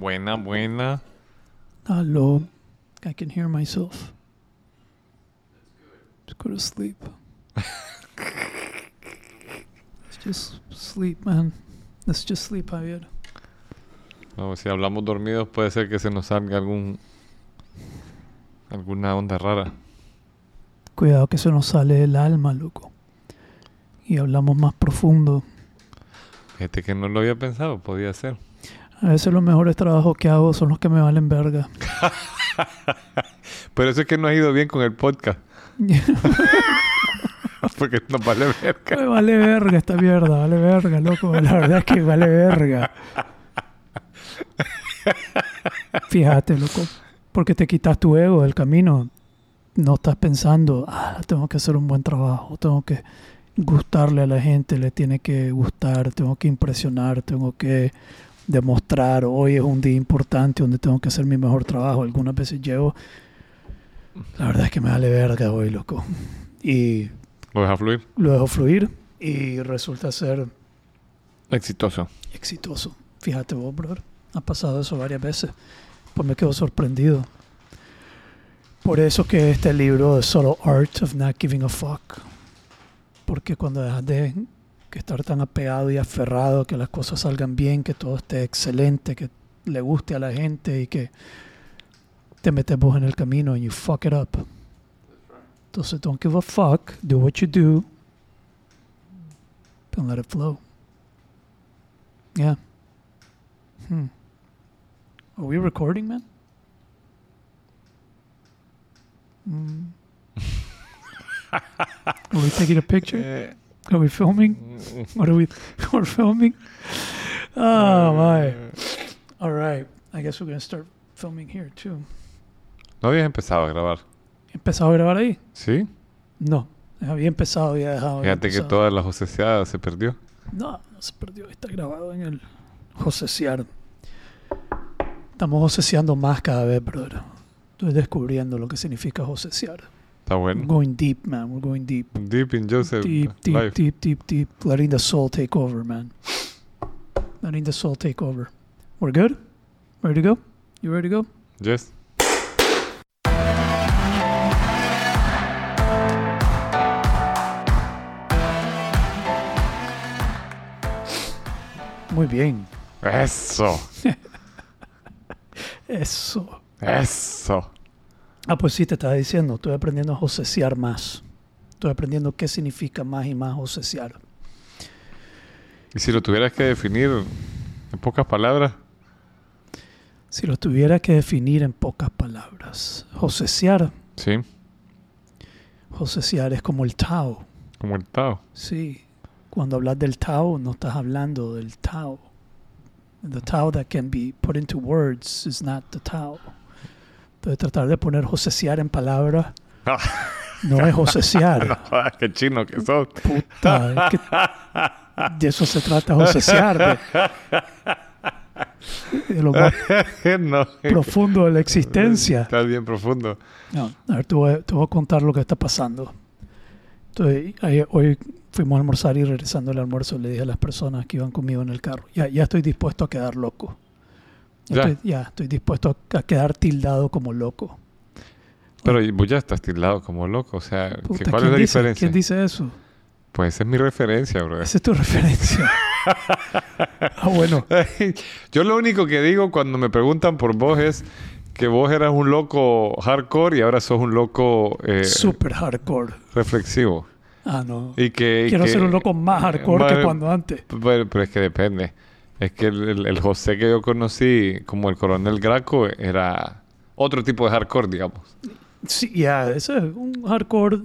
Buena, buena. Hello. I can hear myself. Just go to sleep. Let's just sleep, man. Let's just sleep, Javier. No, si hablamos dormidos puede ser que se nos salga algún alguna onda rara. Cuidado que se nos sale el alma, loco. Y hablamos más profundo. Fíjate que no lo había pensado, podía ser. A veces los mejores trabajos que hago son los que me valen verga. Pero eso es que no ha ido bien con el podcast. Porque no vale verga. Me vale verga esta mierda, vale verga, loco. La verdad es que vale verga. Fíjate, loco. Porque te quitas tu ego del camino. No estás pensando, ah, tengo que hacer un buen trabajo, tengo que gustarle a la gente, le tiene que gustar, tengo que impresionar, tengo que demostrar, hoy es un día importante donde tengo que hacer mi mejor trabajo. Algunas veces llego, la verdad es que me vale verga hoy, loco. Y Lo deja fluir. lo dejo fluir y resulta ser Exitoso. exitoso. Fíjate vos, brother. Ha pasado eso varias veces. Pues me quedo sorprendido. Por eso que este libro de Solo Art of Not Giving a Fuck. Porque cuando dejas de que estar tan apegado y aferrado, que las cosas salgan bien, que todo esté excelente, que le guste a la gente y que te metes vos en el camino and you fuck it up. Entonces, don't give a fuck. Do what you do. And let it flow. Yeah. Hmm. Are we recording, man? Mm. Are we taking a picture? Are we filming? What are we? We're filming. Oh my! All right. I guess we're gonna start filming here too. No habías empezado a grabar. ¿Empezado a grabar ahí? ¿Sí? No. Había empezado y he dejado. había Fíjate que toda la joseseada se perdió. No, no se perdió. Está grabado en el josesear. Estamos joseseando más cada vez, brother. Estoy descubriendo lo que significa josesear. Está We're going deep, man. We're going deep. Deep in Joseph Deep, deep, life. deep, deep, deep. Letting the soul take over, man. Letting the soul take over. We're good? Ready to go? You ready to go? Yes. Muy bien. Eso. Eso. Eso. Ah, pues sí, te estaba diciendo. Estoy aprendiendo a josesear más. Estoy aprendiendo qué significa más y más josesear. Y si lo tuvieras que definir en pocas palabras, Si lo tuviera que definir en pocas palabras, josesear, sí, josesear es como el Tao. como el Tao. Sí, cuando hablas del Tao, no estás hablando del Tao. The Tao that can be put into words is not the Tao. Entonces tratar de poner josesear en palabras no es josesear. No qué chino que sos. Puta, es que de eso se trata josesear. De, de lo más no. profundo de la existencia. Estás bien profundo. No, a ver, te voy, a- te voy a contar lo que está pasando. Entonces, ayer- hoy fuimos a almorzar y regresando al almuerzo le dije a las personas que iban conmigo en el carro, ya, ya estoy dispuesto a quedar loco. Estoy, ya estoy dispuesto a, quedar tildado como loco. Pero vos ya estás tildado como loco. O sea, ¿qué- Puta, ¿cuál es ¿quién la dice- diferencia? ¿Quién dice eso? Pues esa es mi referencia, bro. Esa es tu referencia. ah, bueno. Yo lo único que digo cuando me preguntan por vos es que vos eras un loco hardcore y ahora sos un loco eh, Super hardcore. reflexivo. Ah, no. Y que, y Quiero que- ser un loco más hardcore que cuando antes. Pero, pero es que depende. Es que el, el- el José que yo conocí, como el coronel Graco, era otro tipo de hardcore, digamos. Sí, ya, ese es un hardcore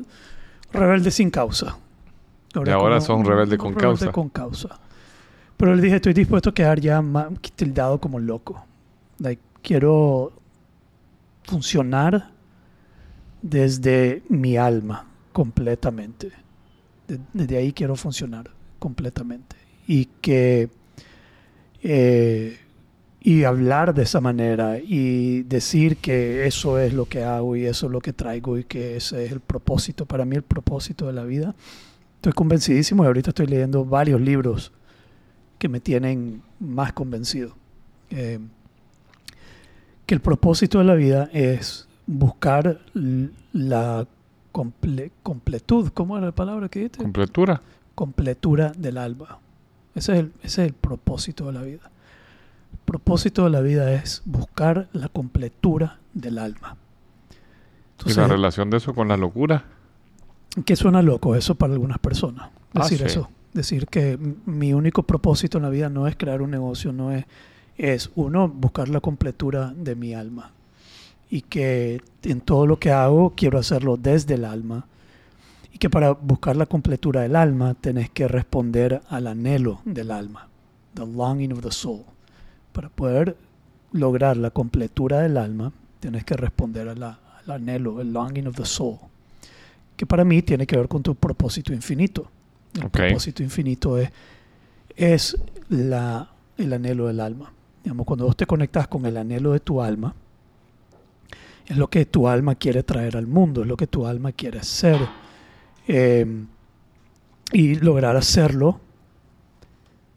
rebelde sin causa. Y ahora sos un rebelde con causa. con causa. Pero le dije, estoy dispuesto a quedar ya más tildado como loco. Like, quiero funcionar desde mi alma completamente. De- desde ahí quiero funcionar completamente. Y que... eh, y hablar de esa manera y decir que eso es lo que hago y eso es lo que traigo y que ese es el propósito, para mí el propósito de la vida. Estoy convencidísimo y ahorita estoy leyendo varios libros que me tienen más convencido. Eh, que el propósito de la vida es buscar la comple- completud, ¿cómo era la palabra que dijiste? Completura. completura del alma. Ese es, el, ese es el propósito de la vida. El propósito de la vida es buscar la completura del alma. y la relación de eso con la locura. que suena loco eso para algunas personas. Ah, Decir sí. eso. Decir que mi único propósito en la vida no es crear un negocio, no es, es uno, buscar la completura de mi alma. Y que en todo lo que hago quiero hacerlo desde el alma. Y que para buscar la completura del alma tenés que responder al anhelo del alma. The longing of the soul. Para poder lograr la completura del alma, tienes que responder a la- al anhelo, el longing of the soul que para mí tiene que ver con tu propósito infinito. El Ok. propósito infinito es, es la, el anhelo del alma. Digamos, cuando vos te conectas con el anhelo de tu alma, es lo que tu alma quiere traer al mundo, es lo que tu alma quiere ser. Eh, y lograr hacerlo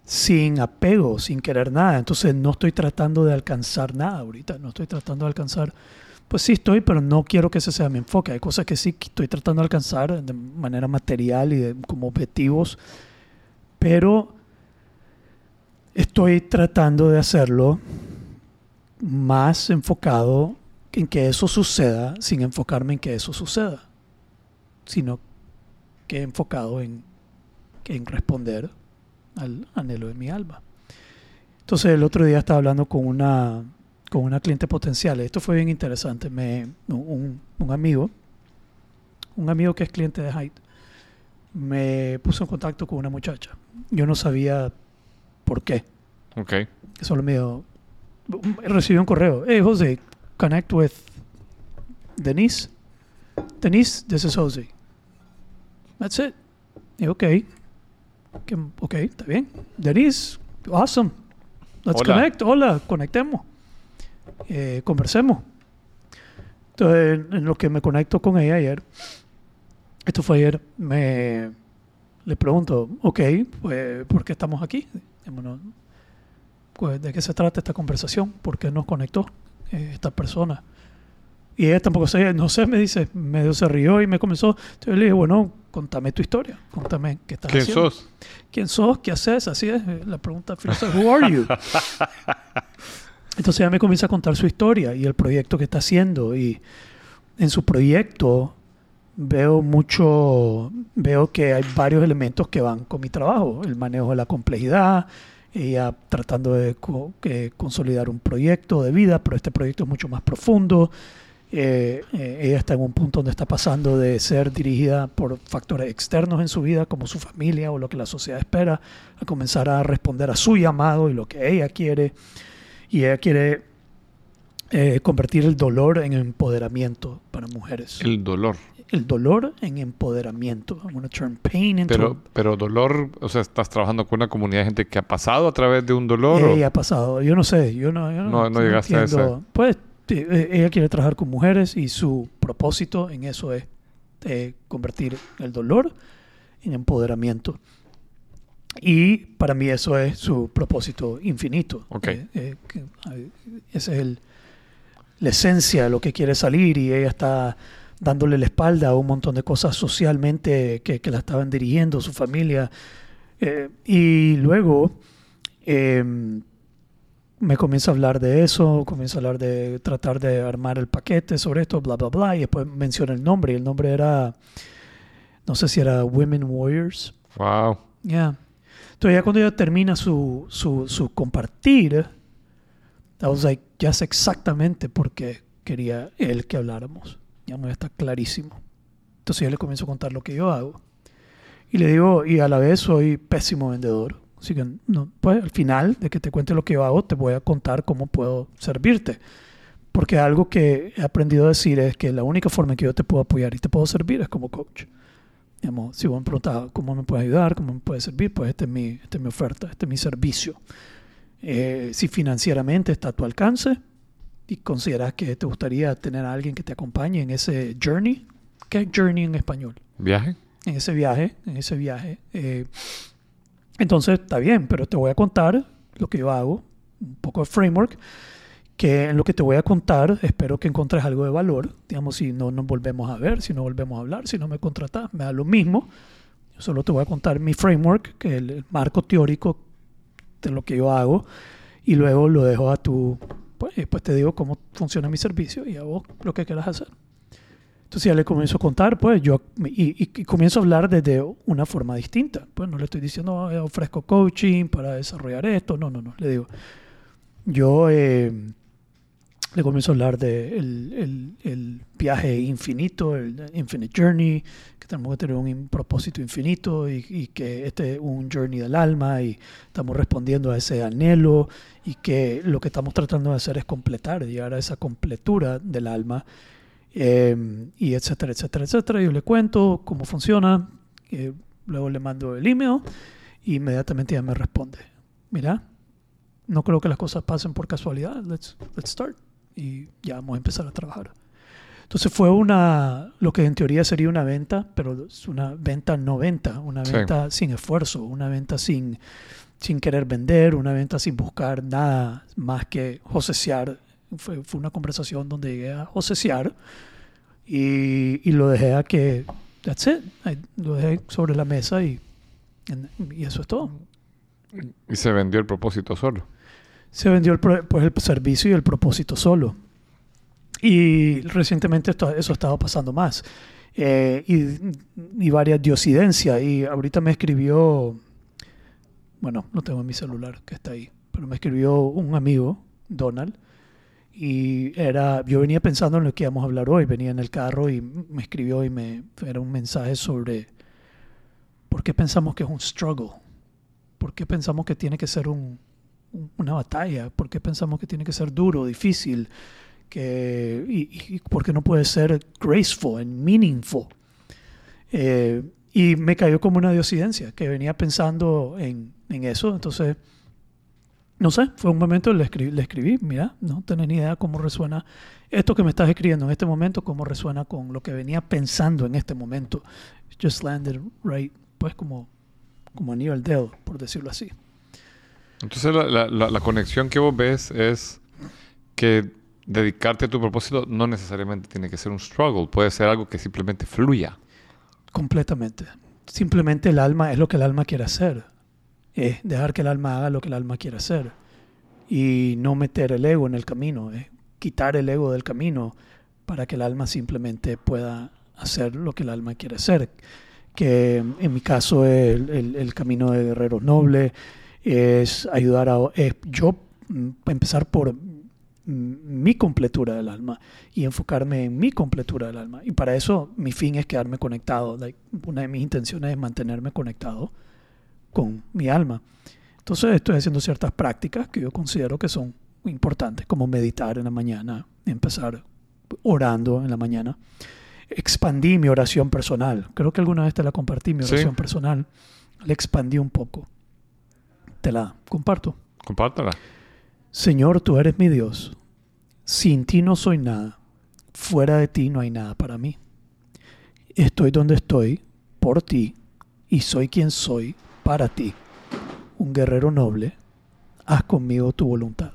sin apego, sin querer nada. Entonces no estoy tratando de alcanzar nada ahorita, no estoy tratando de alcanzar pues sí estoy, pero no quiero que ese sea mi enfoque. Hay cosas que sí estoy tratando de alcanzar de manera material y de- como objetivos, pero estoy tratando de hacerlo más enfocado en que eso suceda sin enfocarme en que eso suceda, sino que enfocado en, en responder al anhelo de mi alma. Entonces el otro día estaba hablando con una con una cliente potencial. Esto fue bien interesante. Me, un, un amigo, un amigo que es cliente de Hyde, me puso en contacto con una muchacha. Yo no sabía por qué. Ok. Solo me dijo, recibí un correo. Hey, Jose, connect with Denise. Denise, this is Jose. That's it. Y ok. Ok, está bien. Denise, awesome. Let's Hola. connect. Hola, conectemos. Eh, conversemos. Entonces, en lo que me conecto con ella ayer, esto fue ayer, me le pregunto, ok, pues, ¿por qué estamos aquí? Pues, ¿De qué se trata esta conversación? ¿Por qué nos conectó eh, esta persona? Y ella tampoco sé, no sé, me dice, medio se rió y me comenzó. Entonces le dije, bueno, contame tu historia, contame qué estás ¿Quién haciendo. sos? ¿Quién sos? ¿Qué haces? Así es la pregunta filosófica. Who are you? Entonces ella me comienza a contar su historia y el proyecto que está haciendo. Y en su proyecto veo mucho, veo que hay varios elementos que van con mi trabajo. El manejo de la complejidad, ella tratando de co- consolidar un proyecto de vida, pero este proyecto es mucho más profundo. Eh, eh, ella está en un punto donde está pasando de ser dirigida por factores externos en su vida, como su familia o lo que la sociedad espera, a comenzar a responder a su llamado y lo que ella quiere. Y ella quiere eh, convertir el dolor en empoderamiento para mujeres. El, El dolor. dolor en empoderamiento. I'm gonna turn pain into Pero, pero dolor, o sea, estás trabajando con una comunidad de gente que ha pasado a través de un dolor. o- Ella ha pasado, yo no sé, yo no, yo No, no llegaste a entiendo. ese. Pues eh, eh, ella quiere trabajar con mujeres y su propósito en eso es eh, convertir el dolor en empoderamiento. Y para mí eso es su propósito infinito. Ok. Eh, eh, eh, esa es el, la esencia de lo que quiere salir y ella está dándole la espalda a un montón de cosas socialmente que, que la estaban dirigiendo, su familia. Eh, y luego eh, me comienza a hablar de eso, comienza a hablar de tratar de armar el paquete sobre esto, bla, bla, bla. Y después menciona el nombre. Y el nombre era, no sé si era Women Warriors. Wow. Ya. Entonces ya cuando ella termina su, su, su compartir, I was like, ya sé exactamente por qué quería él que habláramos. Ya no está clarísimo. Entonces yo le comienzo a contar lo que yo hago. Y le digo, y a la vez soy pésimo vendedor. Así que no, pues al final de que te cuente lo que yo hago, te voy a contar cómo puedo servirte. Porque algo que he aprendido a decir es que la única forma en que yo te puedo apoyar y te puedo servir es como coach. Digamos, si vos me preguntas cómo me puedes ayudar, cómo me puedes servir, pues esta es mi, esta es mi oferta, este es mi servicio. Eh, si financieramente está a tu alcance y consideras que te gustaría tener a alguien que te acompañe en ese journey, ¿qué es journey en español? ¿Viaje? En ese viaje, en ese viaje. eh, entonces está bien, pero te voy a contar lo que yo hago, un poco de framework, que en lo que te voy a contar espero que encontres algo de valor. Digamos, si no nos volvemos a ver, si no volvemos a hablar, si no me contratas, me da lo mismo. Yo solo te voy a contar mi framework, que es el marco teórico de lo que yo hago, y luego lo dejo a tu, pues, después te digo cómo funciona mi servicio y a vos lo que quieras hacer. Entonces ya le comienzo a contar, pues yo, y, y, comienzo a hablar desde una forma distinta. Pues no le estoy diciendo, oh, ofrezco coaching para desarrollar esto, no, no, no, le digo, yo eh, le comienzo a hablar de el, el, viaje infinito, el infinite journey, que tenemos que tener un propósito infinito y, y, que este es un journey del alma y estamos respondiendo a ese anhelo y que lo que estamos tratando de hacer es completar, llegar a esa completura del alma Em, y etcétera, etcétera, etcétera. Yo le cuento cómo funciona, eh, luego le mando el email y inmediatamente ella me responde, mira, no creo que las cosas pasen por casualidad, let's, let's start. Y ya vamos a empezar a trabajar. Entonces fue una, lo que en teoría sería una venta, pero es una venta no venta, una venta sin esfuerzo, una venta sin, sin querer vender, una venta sin buscar nada más que josesear fue, fue una conversación donde llegué a josesear y, y, lo dejé a que, that's it, lo dejé sobre la mesa y, y eso es todo. ¿Y se vendió el propósito solo? Se vendió el, pues el servicio y el propósito solo. Y recientemente esto, eso ha estado pasando más. Eh, y, y, varias diosidencias. Y ahorita me escribió, bueno, no tengo en mi celular que está ahí, pero me escribió un amigo, Donald, y era, yo venía pensando en lo que íbamos a hablar hoy, venía en el carro y me escribió y me, era un mensaje sobre por qué pensamos que es un struggle, por qué pensamos que tiene que ser un, una batalla, por qué pensamos que tiene que ser duro, difícil, que, y, por qué no puede ser graceful and meaningful. Eh, y me cayó como una diosidencia, que venía pensando en, en eso, entonces no sé, fue un momento, le escribí, le escribí, mira, no tenés ni idea cómo resuena esto que me estás escribiendo en este momento, cómo resuena con lo que venía pensando en este momento. Just landed right, pues como, como anillo al dedo, por decirlo así. Entonces la, la, la conexión que vos ves es que dedicarte a tu propósito no necesariamente tiene que ser un struggle, puede ser algo que simplemente fluya. Completamente. Simplemente el alma es lo que el alma quiere hacer es dejar que el alma haga lo que el alma quiere hacer y no meter el ego en el camino, es quitar el ego del camino para que el alma simplemente pueda hacer lo que el alma quiere hacer. Que en mi caso el, el, camino de guerrero noble es ayudar a yo mm, empezar por mi completura del alma y enfocarme en mi completura del alma. Y para eso mi fin es quedarme conectado. una de mis intenciones es mantenerme conectado con mi alma. Entonces estoy haciendo ciertas prácticas que yo considero que son importantes, como meditar en la mañana, empezar orando en la mañana. Expandí mi oración personal. Creo que alguna vez te la compartí, mi oración personal. La expandí un poco. Te la comparto. Compártela. Señor, tú eres mi Dios. Sin ti no soy nada. Fuera de ti no hay nada para mí. Estoy donde estoy por ti y soy quien soy para ti, un guerrero noble, haz conmigo tu voluntad.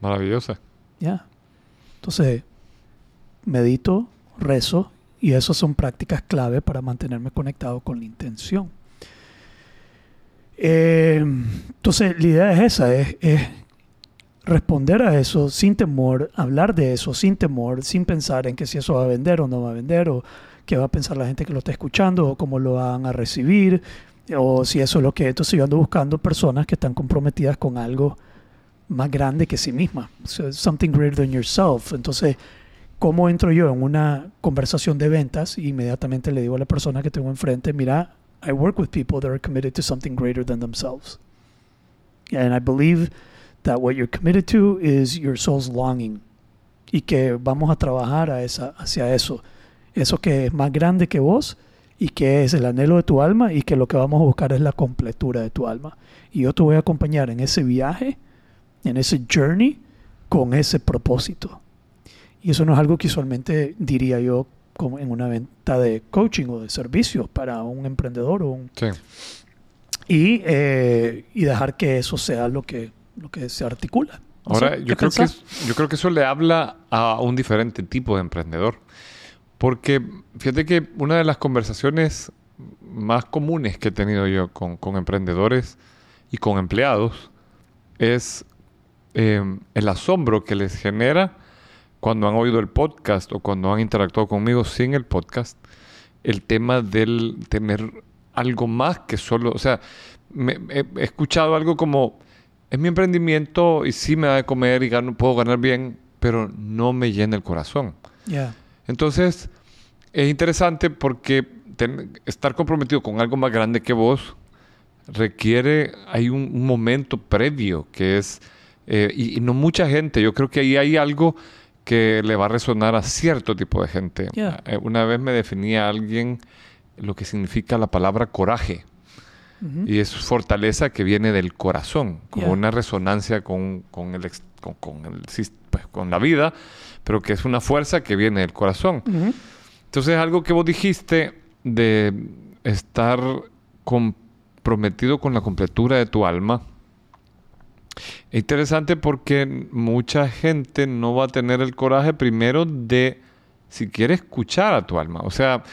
Maravillosa. Ya. Entonces, medito, rezo, y esas son prácticas clave para mantenerme conectado con la intención. Eh, entonces, la idea es esa, es, es, responder a eso sin temor, hablar de eso sin temor, sin pensar en que si eso va a vender o no va a vender, o qué va a pensar la gente que lo está escuchando o cómo lo van a recibir o si eso es lo que entonces yo ando buscando personas que están comprometidas con algo más grande que sí misma. Something greater than yourself. Entonces cómo entro yo en una conversación de ventas e inmediatamente le digo a la persona que tengo enfrente mira I work with people that are committed to something greater than themselves. And I believe that what you're committed to is your soul's longing. Y que vamos a trabajar a esa, hacia eso eso que es más grande que vos y que es el anhelo de tu alma y que lo que vamos a buscar es la completura de tu alma. Y yo te voy a acompañar en ese viaje, en ese journey, con ese propósito. Y eso no es algo que usualmente diría yo como en una venta de coaching o de servicios para un emprendedor o un... Y, eh, y dejar que eso sea lo que, lo que se articula. Sé, Ahora, ¿qué yo creo, que, pensás? yo creo que eso le habla a un diferente tipo de emprendedor. Porque fíjate que una de las conversaciones más comunes que he tenido yo con, con emprendedores y con empleados es eh, el asombro que les genera cuando han oído el podcast o cuando han interactuado conmigo sin el podcast, el tema del tener algo más que solo, o sea, he escuchado algo como, es mi emprendimiento y sí me da de comer y gano- puedo ganar bien, pero no me llena el corazón. Yeah. Entonces, es interesante porque ten- estar comprometido con algo más grande que vos requiere, hay un, un momento previo que es, eh, y, y no mucha gente, yo creo que ahí hay algo que le va a resonar a cierto tipo de gente. Yeah. Eh, una vez me definía alguien lo que significa la palabra coraje. Y es fortaleza que viene del corazón, como Yeah. una resonancia con, con el, ex- con, con el sis- pues, con la vida, pero que es una fuerza que viene del corazón. Entonces, algo que vos dijiste de estar comprometido con la completura de tu alma, es interesante porque mucha gente no va a tener el coraje primero de siquiera escuchar a tu alma. O sea,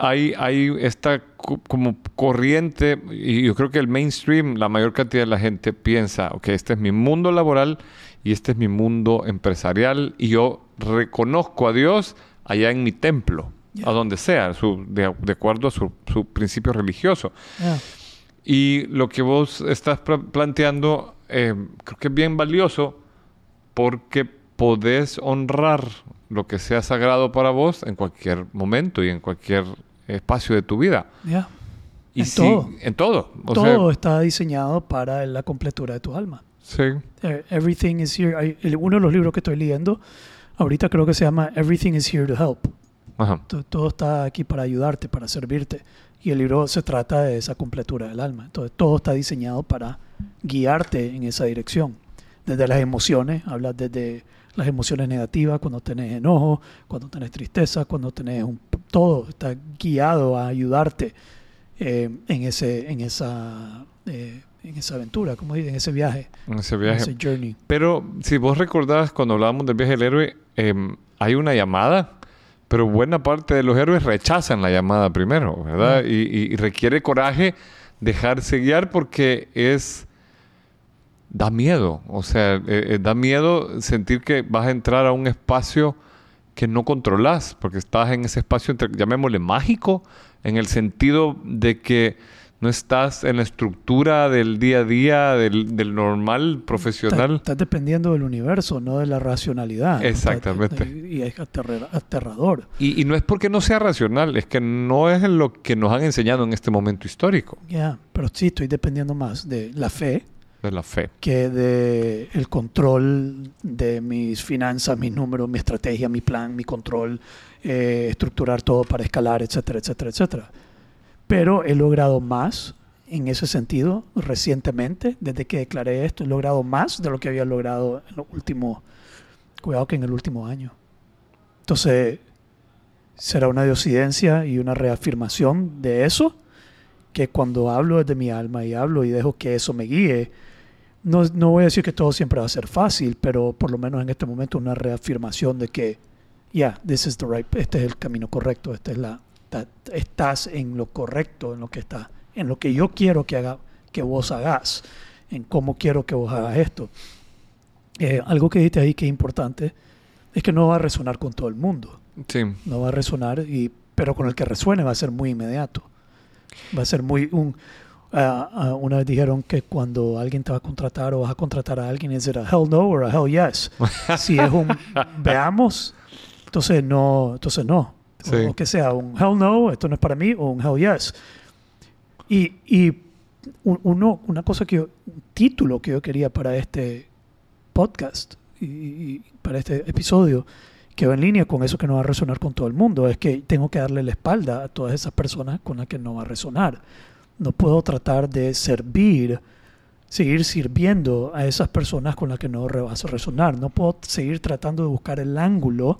hay, hay esta co- como corriente, y yo creo que el mainstream, la mayor cantidad de la gente piensa, ok, este es mi mundo laboral y este es mi mundo empresarial, y yo reconozco a Dios allá en mi templo, Ya. a donde sea, su- de, de acuerdo a su, su principio religioso. Yeah. Y lo que vos estás pla- planteando eh, creo que es bien valioso porque podés honrar lo que sea sagrado para vos en cualquier momento y en cualquier espacio de tu vida. Yeah. Y En si- todo. En todo. O Todo sea, está diseñado para la completura de tu alma. sí. Eh, Everything is here. Uno de los libros que estoy leyendo ahorita creo que se llama Everything is here to help. Ajá. To- Todo está aquí para ayudarte, para servirte. Y el libro se trata de esa completura del alma. Entonces todo está diseñado para guiarte en esa dirección. Desde las emociones, habla desde las emociones negativas, cuando tenés enojo, cuando tenés tristeza, cuando tenés un... Todo está guiado a ayudarte eh, en, ese, en, esa, eh, en esa aventura, como dicen, en ese viaje, En ese en viaje. ese journey. Pero si vos recordás cuando hablábamos del viaje del héroe, em, hay una llamada, pero buena parte de los héroes rechazan la llamada primero, ¿verdad? Mm. Y, y- y requiere coraje dejarse guiar porque es... Da miedo, o sea, eh, da miedo sentir que vas a entrar a un espacio que no controlas, porque estás en ese espacio, entre- llamémosle mágico, en el sentido de que no estás en la estructura del día a día, del, del normal profesional. Estás, estás dependiendo del universo, no de la racionalidad. Exactamente. Y, y es aterra- aterrador. Y, y no es porque no sea racional, es que no es lo que nos han enseñado en este momento histórico Ya, pero sí estoy dependiendo más de la fe de la fe. que de el control de mis finanzas, mis números, mi estrategia, mi plan, mi control, eh, estructurar todo para escalar, etcétera, etcétera, etcétera. Pero he logrado más en ese sentido recientemente, desde que declaré esto, he logrado más de lo que había logrado en los últimos, cuidado que en el último año. Entonces, será una diosidencia y una reafirmación de eso, que cuando hablo desde mi alma y hablo y dejo que eso me guíe, no, no voy a decir que todo siempre va a ser fácil, pero por lo menos en este momento una reafirmación de que, yeah, this is the right, este es el camino correcto, esta es la, estás en lo correcto, en lo que está, en lo que yo quiero que haga, que vos hagas, en cómo quiero que vos hagas esto. Eh, algo que dijiste ahí que es importante es que no va a resonar con todo el mundo Sí. no va a resonar, y, pero con el que resuene va a ser muy inmediato. Va a ser muy... Un, ah, ah, una vez dijeron que cuando alguien te va a contratar o vas a contratar a alguien, es a hell no or a hell yes. si es un veamos, entonces no, entonces no. Sí. O que sea un hell no, esto no es para mí, o un hell yes. Y, y un- uno, una cosa que yo, un título que yo quería para este podcast y, y para este episodio que va en línea con eso que no va a resonar con todo el mundo, es que tengo que darle la espalda a todas esas personas con las que no va a resonar. No puedo tratar de servir, seguir sirviendo a esas personas con las que no vas a resonar. No puedo seguir tratando de buscar el ángulo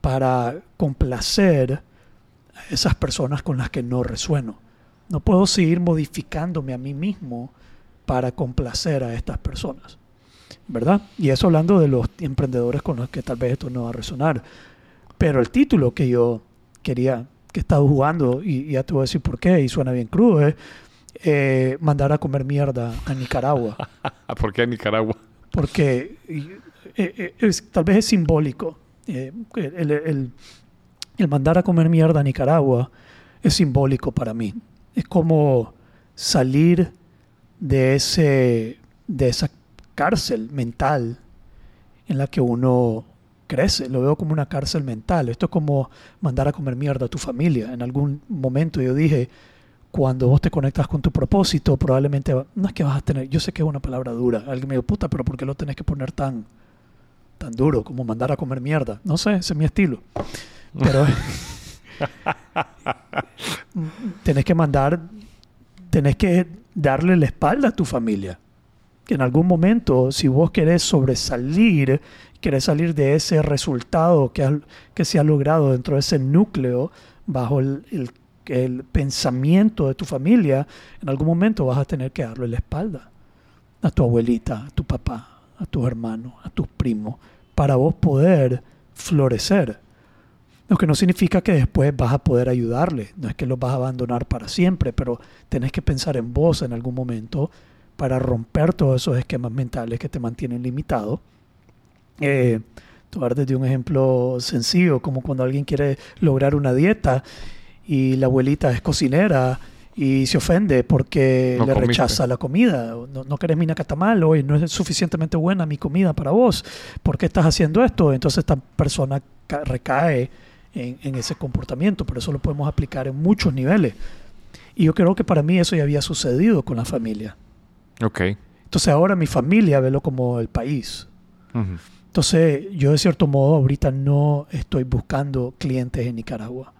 para complacer a esas personas con las que no resueno. No puedo seguir modificándome a mí mismo para complacer a estas personas. ¿verdad? Y eso hablando de los emprendedores con los que tal vez esto no va a resonar. Pero el título que yo quería, que he estado jugando, y, ya te voy a decir por qué, y suena bien crudo, es eh, mandar a comer mierda a Nicaragua. ¿Por qué a Nicaragua? Porque eh, eh, es, tal vez es simbólico. el, el mandar a comer mierda a Nicaragua es simbólico para mí. Es como salir de, ese, de esa cárcel mental en la que uno crece. Lo veo como una cárcel mental. Esto es como mandar a comer mierda a tu familia. En algún momento yo dije, cuando vos te conectas con tu propósito, probablemente no es que vas a tener, yo sé que es una palabra dura. Alguien me dijo, puta, pero ¿por qué lo tenés que poner tan, tan duro como mandar a comer mierda? No sé, ese es mi estilo. Pero tenés que mandar, tenés que darle la espalda a tu familia. Que en algún momento, si vos querés sobresalir, querés salir de ese resultado que, se ha logrado dentro de ese núcleo, bajo el, el, pensamiento de tu familia, en algún momento vas a tener que darle la espalda a tu abuelita, a tu papá, a tus hermanos, a tus primos, para vos poder florecer. Lo que no significa que después vas a poder ayudarle, no es que los vas a abandonar para siempre, pero tenés que pensar en vos en algún momento para romper todos esos esquemas mentales que te mantienen limitado. Eh, tomar desde un ejemplo sencillo, como cuando alguien quiere lograr una dieta y la abuelita es cocinera y se ofende porque le rechaza la comida. No, no querés mi nacatamal hoy, no es suficientemente buena mi comida para vos. ¿Por qué estás haciendo esto? Entonces esta persona recae en, ese comportamiento, pero eso lo podemos aplicar en muchos niveles. Y yo creo que para mí eso ya había sucedido con la familia. Ok. Entonces ahora mi familia velo como el país. Entonces yo de cierto modo ahorita no estoy buscando clientes en Nicaragua.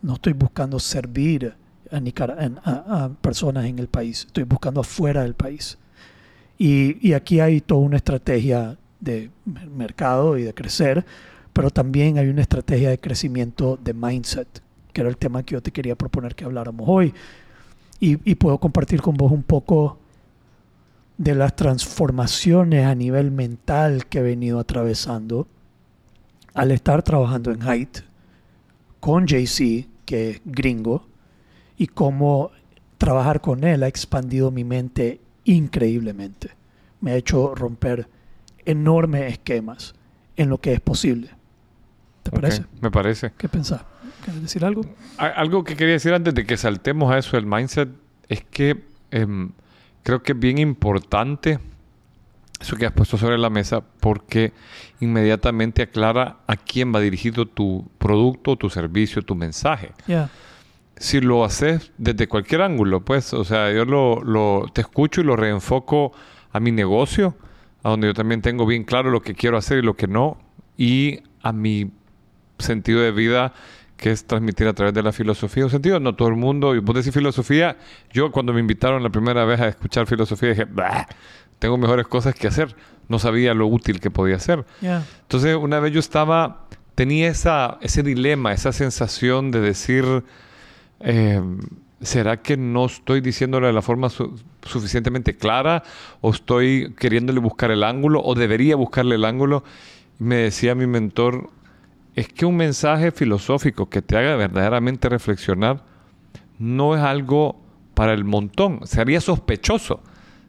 No estoy buscando servir a, a, personas en el país. Estoy buscando afuera del país. Y, y aquí hay toda una estrategia de mercado y de crecer pero también hay una estrategia de crecimiento de mindset, que era el tema que yo te quería proponer que habláramos hoy. Y, puedo compartir con vos un poco de las transformaciones a nivel mental que he venido atravesando al estar trabajando en Height con JC, que es gringo, y cómo trabajar con él ha expandido mi mente increíblemente. Me ha hecho romper enormes esquemas en lo que es posible. ¿Te parece? Me parece. ¿Qué pensás? ¿Quieres decir algo? Algo que quería decir antes de que saltemos a eso del mindset es que em, creo que es bien importante eso que has puesto sobre la mesa porque inmediatamente aclara a quién va dirigido tu producto, tu servicio, tu mensaje. Si lo haces desde cualquier ángulo, pues, o sea, yo lo, lo, te escucho y lo reenfoco a mi negocio, a donde yo también tengo bien claro lo que quiero hacer y lo que no, y a mi sentido de vida que es transmitir a través de la filosofía un sentido. No todo el mundo, y vos decís filosofía, yo cuando me invitaron la primera vez a escuchar filosofía dije, tengo mejores cosas que hacer. No sabía lo útil que podía ser. Entonces una vez yo estaba, tenía esa, ese dilema, esa sensación de decir, em, ¿será que no estoy diciéndole de la forma suficientemente clara? ¿O estoy queriéndole buscar el ángulo? ¿O debería buscarle el ángulo? Me decía mi mentor, es que un mensaje filosófico que te haga verdaderamente reflexionar no es algo para el montón. Sería sospechoso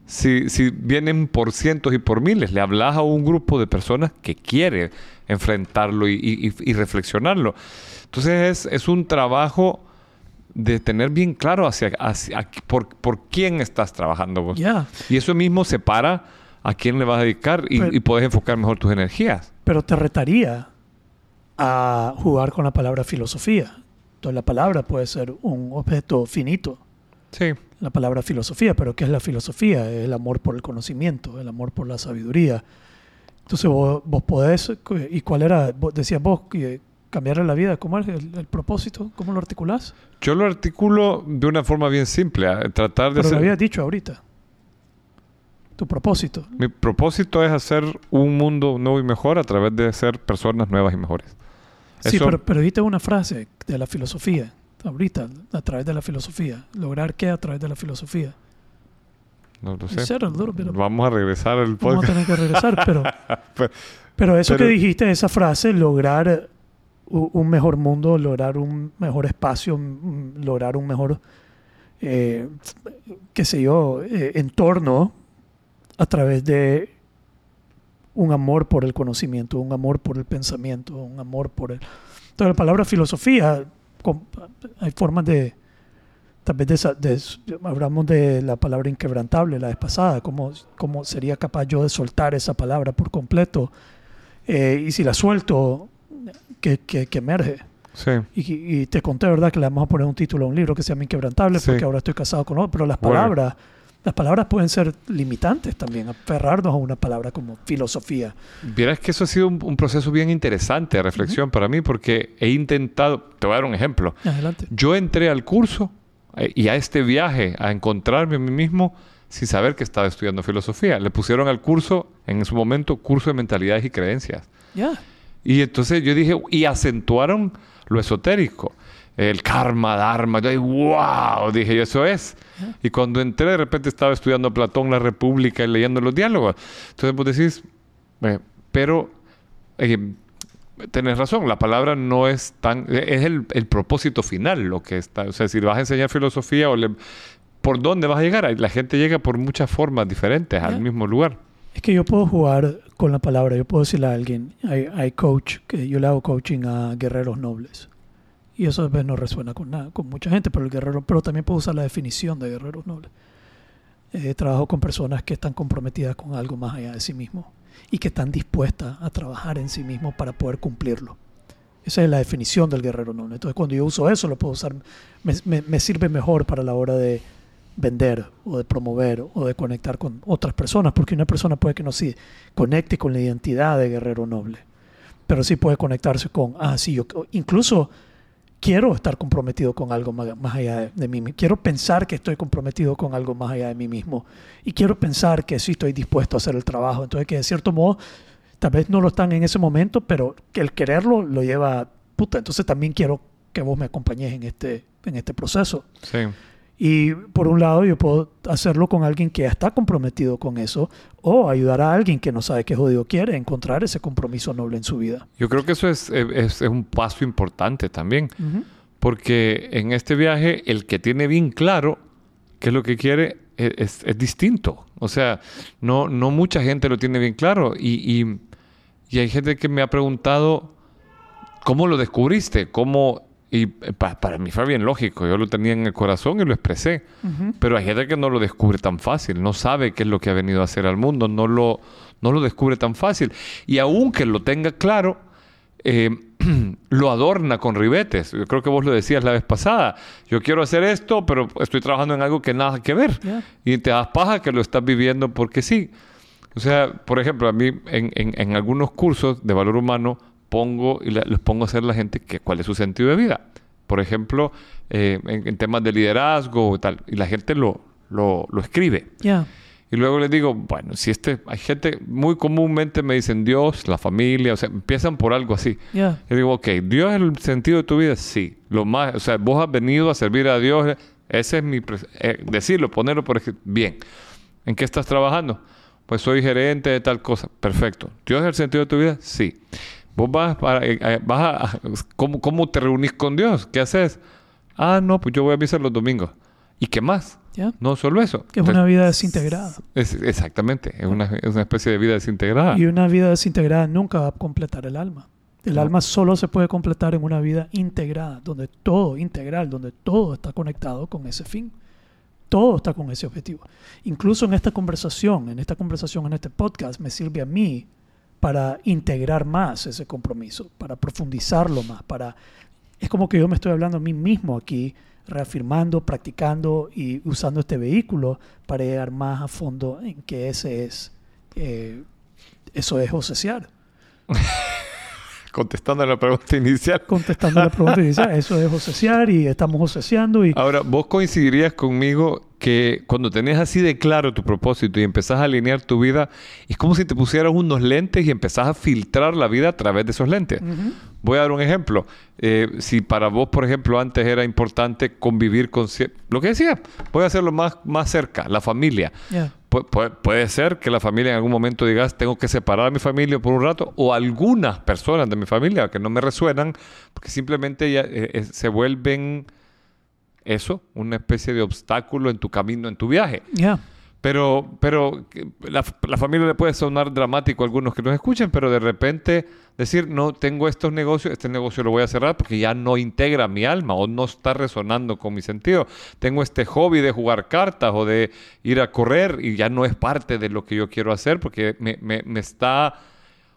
si, vienen por cientos y por miles. Le hablas a un grupo de personas que quiere enfrentarlo y, reflexionarlo. Entonces es, un trabajo de tener bien claro hacia, por, quién estás trabajando vos. Y eso mismo separa a quién le vas a dedicar y, y puedes enfocar mejor tus energías. Pero te retaría a jugar con la palabra filosofía. Entonces la palabra puede ser un objeto finito. Sí. La palabra filosofía, pero ¿qué es la filosofía? Es el amor por el conocimiento, el amor por la sabiduría. Entonces vos, podés, ¿y cuál era? decías vos que cambiar la vida, ¿cómo es el, propósito? ¿Cómo lo articulás? Yo lo articulo de una forma bien simple, tratar de Pero lo habías dicho ahorita. Tu propósito. Mi propósito es hacer un mundo nuevo y mejor a través de ser personas nuevas y mejores. Sí, pero, pero dijiste una frase de la filosofía, ahorita, a través de la filosofía. ¿Lograr qué a través de la filosofía? No lo sé. of- Vamos a regresar al Vamos a podcast. tener que regresar, pero, Pero- pero eso Pero- que dijiste, esa frase, lograr un mejor mundo, lograr un mejor espacio, lograr un mejor, eh, qué sé yo, eh, entorno a través de un amor por el conocimiento, un amor por el pensamiento, un amor por el... Entonces la palabra filosofía, hay formas de... Tal vez de, de- hablamos de la palabra inquebrantable la vez pasada, cómo, cómo sería capaz yo de soltar esa palabra por completo. Eh, y si la suelto, que, que, que emerge. Sí. Y, y te conté, ¿verdad? Que le vamos a poner un título a un libro que se llama Inquebrantable, Sí. porque ahora estoy casado con otro. Pero las Bueno. Las palabras pueden ser limitantes también, aferrarnos a una palabra como filosofía. Vieras que eso ha sido un, un proceso bien interesante de reflexión para mí porque he intentado, te voy a dar un ejemplo. Adelante. Yo entré al curso eh, y a este viaje a encontrarme a mí mismo sin saber que estaba estudiando filosofía. Le pusieron al curso, en su momento, curso de mentalidades y creencias. Ya. Y entonces yo dije, y acentuaron lo esotérico. El karma, dharma. Yo dije, wow, dije yo, eso es. Y cuando entré, de repente estaba estudiando Platón, la República y leyendo los diálogos. Entonces vos decís, eh, pero eh, tenés razón, la palabra no es tan. Es el, el propósito final lo que está. O sea, si vas a enseñar filosofía o le- ¿Por dónde vas a llegar? La gente llega por muchas formas diferentes al mismo lugar. Es que yo puedo jugar con la palabra, yo puedo decirle a alguien, hay, hay coach, que yo le hago coaching a guerreros nobles. Y eso a veces no resuena con nada, con mucha gente, pero el guerrero, pero también puedo usar la definición de guerreros nobles. Eh, trabajo con personas que están comprometidas con algo más allá de sí mismo y que están dispuestas a trabajar en sí mismo para poder cumplirlo. Esa es la definición del guerrero noble. Entonces, cuando yo uso eso, lo puedo usar, me, sirve mejor para la hora de vender o de promover o de conectar con otras personas, porque una persona puede que no se conecte con la identidad de guerrero noble, pero sí puede conectarse con, ah, sí, incluso quiero estar comprometido con algo más, allá de, de mí, mi- quiero pensar que estoy comprometido con algo más allá de mí mismo y quiero pensar que sí estoy dispuesto a hacer el trabajo, entonces que de cierto modo tal vez no lo están en ese momento, pero que el quererlo lo lleva, puta, entonces también quiero que vos me acompañes en este, en este proceso. Sí. Y por un lado yo puedo hacerlo con alguien que ya está comprometido con eso o ayudar a alguien que no sabe qué jodido quiere, encontrar ese compromiso noble en su vida. Yo creo que eso es, eh, es- es un paso importante también, porque en este viaje el que tiene bien claro qué es lo que quiere e- es, es distinto. O sea, no, no mucha gente lo tiene bien claro y, y- y hay gente que me ha preguntado, ¿cómo lo descubriste? ¿Cómo? Y eh, pa- para mí fue bien lógico, yo lo tenía en el corazón y lo expresé. Pero hay gente que no lo descubre tan fácil, no sabe qué es lo que ha venido a hacer al mundo, no lo, no lo descubre tan fácil. Y aunque lo tenga claro, eh, lo adorna con ribetes. Yo creo que vos lo decías la vez pasada. Yo quiero hacer esto, pero estoy trabajando en algo que nada que ver. Ya. Y te das paja que lo estás viviendo porque sí. O sea, por ejemplo, a mí en, en- en algunos cursos de valor humano pongo y la- les pongo a hacer la gente que, cuál es su sentido de vida. Por ejemplo, eh, en, en temas de liderazgo y tal. Y la gente lo, lo, lo escribe. Ya. Y luego les digo, bueno, si este, hay gente, muy comúnmente me dicen Dios, la familia, o sea, empiezan por algo así. Ya. Y digo, ok, ¿Dios es el sentido de tu vida? Sí. Lo más, o sea, vos has venido a servir a Dios. Ese es mi... eh, decirlo, ponerlo por ejemplo. Bien. ¿En qué estás trabajando? Pues soy gerente de tal cosa. Perfecto. ¿Dios es el sentido de tu vida? Sí. ¿Vos vas, para, eh, eh, vas a... ¿cómo, ¿Cómo te reunís con Dios? ¿Qué haces? Ah, no, pues yo voy a misa los domingos. ¿Y qué más? Ya. No solo eso. Que es una vida desintegrada. Es- exactamente. Es una, es una especie de vida desintegrada. Y una vida desintegrada nunca va a completar el alma. El No. alma solo se puede completar en una vida integrada, donde todo, integral, donde todo está conectado con ese fin. Todo está con ese objetivo. Incluso en esta conversación, en esta conversación, en este podcast, me sirve a mí para integrar más ese compromiso, para profundizarlo más, para... Es como que yo me estoy hablando a mí mismo aquí, reafirmando, practicando y usando este vehículo para llegar más a fondo en que ese es... eh, eso es osesear. Contestando a la pregunta inicial. Contestando la pregunta inicial, eso es osesear y estamos oseseando y... Ahora, vos coincidirías conmigo que cuando tenés así de claro tu propósito y empezás a alinear tu vida, es como si te pusieras unos lentes y empezás a filtrar la vida a través de esos lentes. Voy a dar un ejemplo. Eh, si para vos, por ejemplo, antes era importante convivir con... Lo que decía, voy a hacerlo más, más cerca, la familia. puede ser que la familia en algún momento digas, tengo que separar a mi familia por un rato, o algunas personas de mi familia que no me resuenan, porque simplemente ya, eh, eh, se vuelven eso, una especie de obstáculo en tu camino, en tu viaje. Pero, pero la, familia le puede sonar dramático a algunos que nos escuchen, pero de repente decir, no, tengo estos negocios, este negocio lo voy a cerrar porque ya no integra mi alma o no está resonando con mi sentido. Tengo este hobby de jugar cartas o de ir a correr y ya no es parte de lo que yo quiero hacer porque me, me, me está...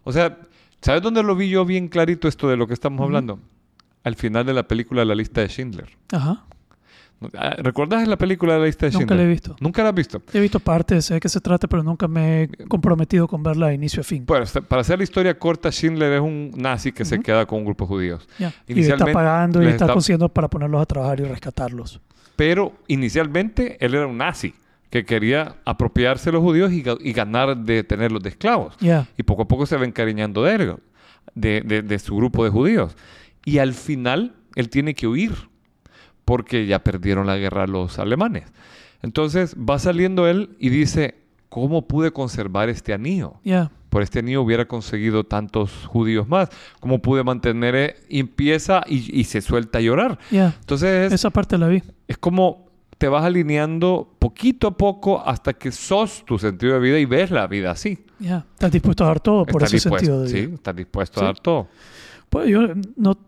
O sea, ¿sabes dónde lo vi yo bien clarito esto de lo que estamos hablando? Al final de la película La lista de Schindler. Ajá. Ah, ¿Recuerdas la película de la lista de Nunca la he visto. ¿Nunca la has visto? He visto partes, sé de qué se trata, pero nunca me he comprometido con verla de inicio a fin. Bueno, para hacer la historia corta, Schindler es un nazi que se queda con un grupo de judíos. Y está pagando y está, consiguiendo para ponerlos a trabajar y rescatarlos. Pero inicialmente él era un nazi que quería apropiarse de los judíos y, ganar de tenerlos de esclavos. Y poco a poco se va encariñando de él, de, de su grupo de judíos. Y al final él tiene que huir porque ya perdieron la guerra los alemanes. Entonces va saliendo él y dice, ¿cómo pude conservar este anillo? Por este anillo hubiera conseguido tantos judíos más. ¿Cómo pude mantener? Eh? Y empieza y, se suelta a llorar. Entonces... Esa parte la vi. Es como te vas alineando poquito a poco hasta que sos tu sentido de vida y ves la vida así. Ya, estás dispuesto a dar todo por ese sentido de vida. Sí, estás dispuesto a dar todo. Pues yo, no,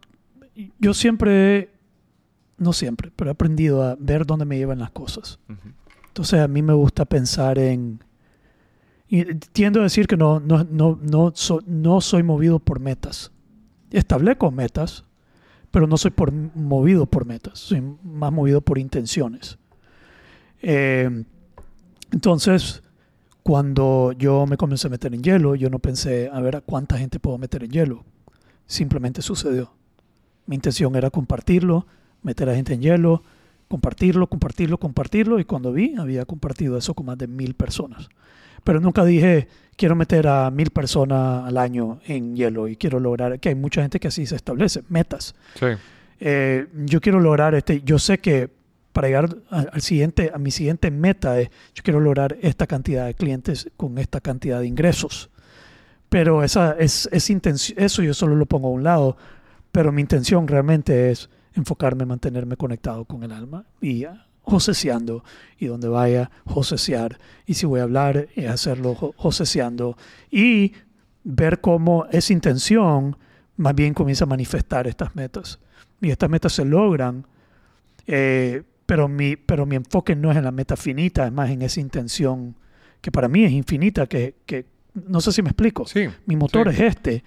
yo siempre no siempre, pero he aprendido a ver dónde me llevan las cosas. Entonces a mí me gusta pensar en... Y tiendo a decir que no, no, no, no, no soy movido por metas. Establezco metas, pero no soy por, movido por metas, soy más movido por intenciones. Eh, entonces, cuando yo me comencé a meter en hielo, yo no pensé, a ver, ¿a cuánta gente puedo meter en hielo? Simplemente sucedió. Mi intención era compartirlo, meter a gente en hielo, compartirlo, compartirlo, compartirlo. Y cuando vi, había compartido eso con más de mil personas. Pero nunca dije, quiero meter a mil personas al año en hielo y quiero lograr, que hay mucha gente que así se establece, metas. Sí. Eh, yo quiero lograr este, yo sé que para llegar al siguiente, a mi siguiente meta es, yo quiero lograr esta cantidad de clientes con esta cantidad de ingresos. Pero esa es, es eso yo solo lo pongo a un lado, pero mi intención realmente es enfocarme, mantenerme conectado con el alma y joseseando y donde vaya, josesear. Y si voy a hablar, eh, hacerlo joseseando y ver cómo esa intención más bien comienza a manifestar estas metas. Y estas metas se logran, eh, pero, mi, pero mi enfoque no es en la meta finita, es más en esa intención que para mí es infinita, que, que no sé si me explico. Sí, mi motor es este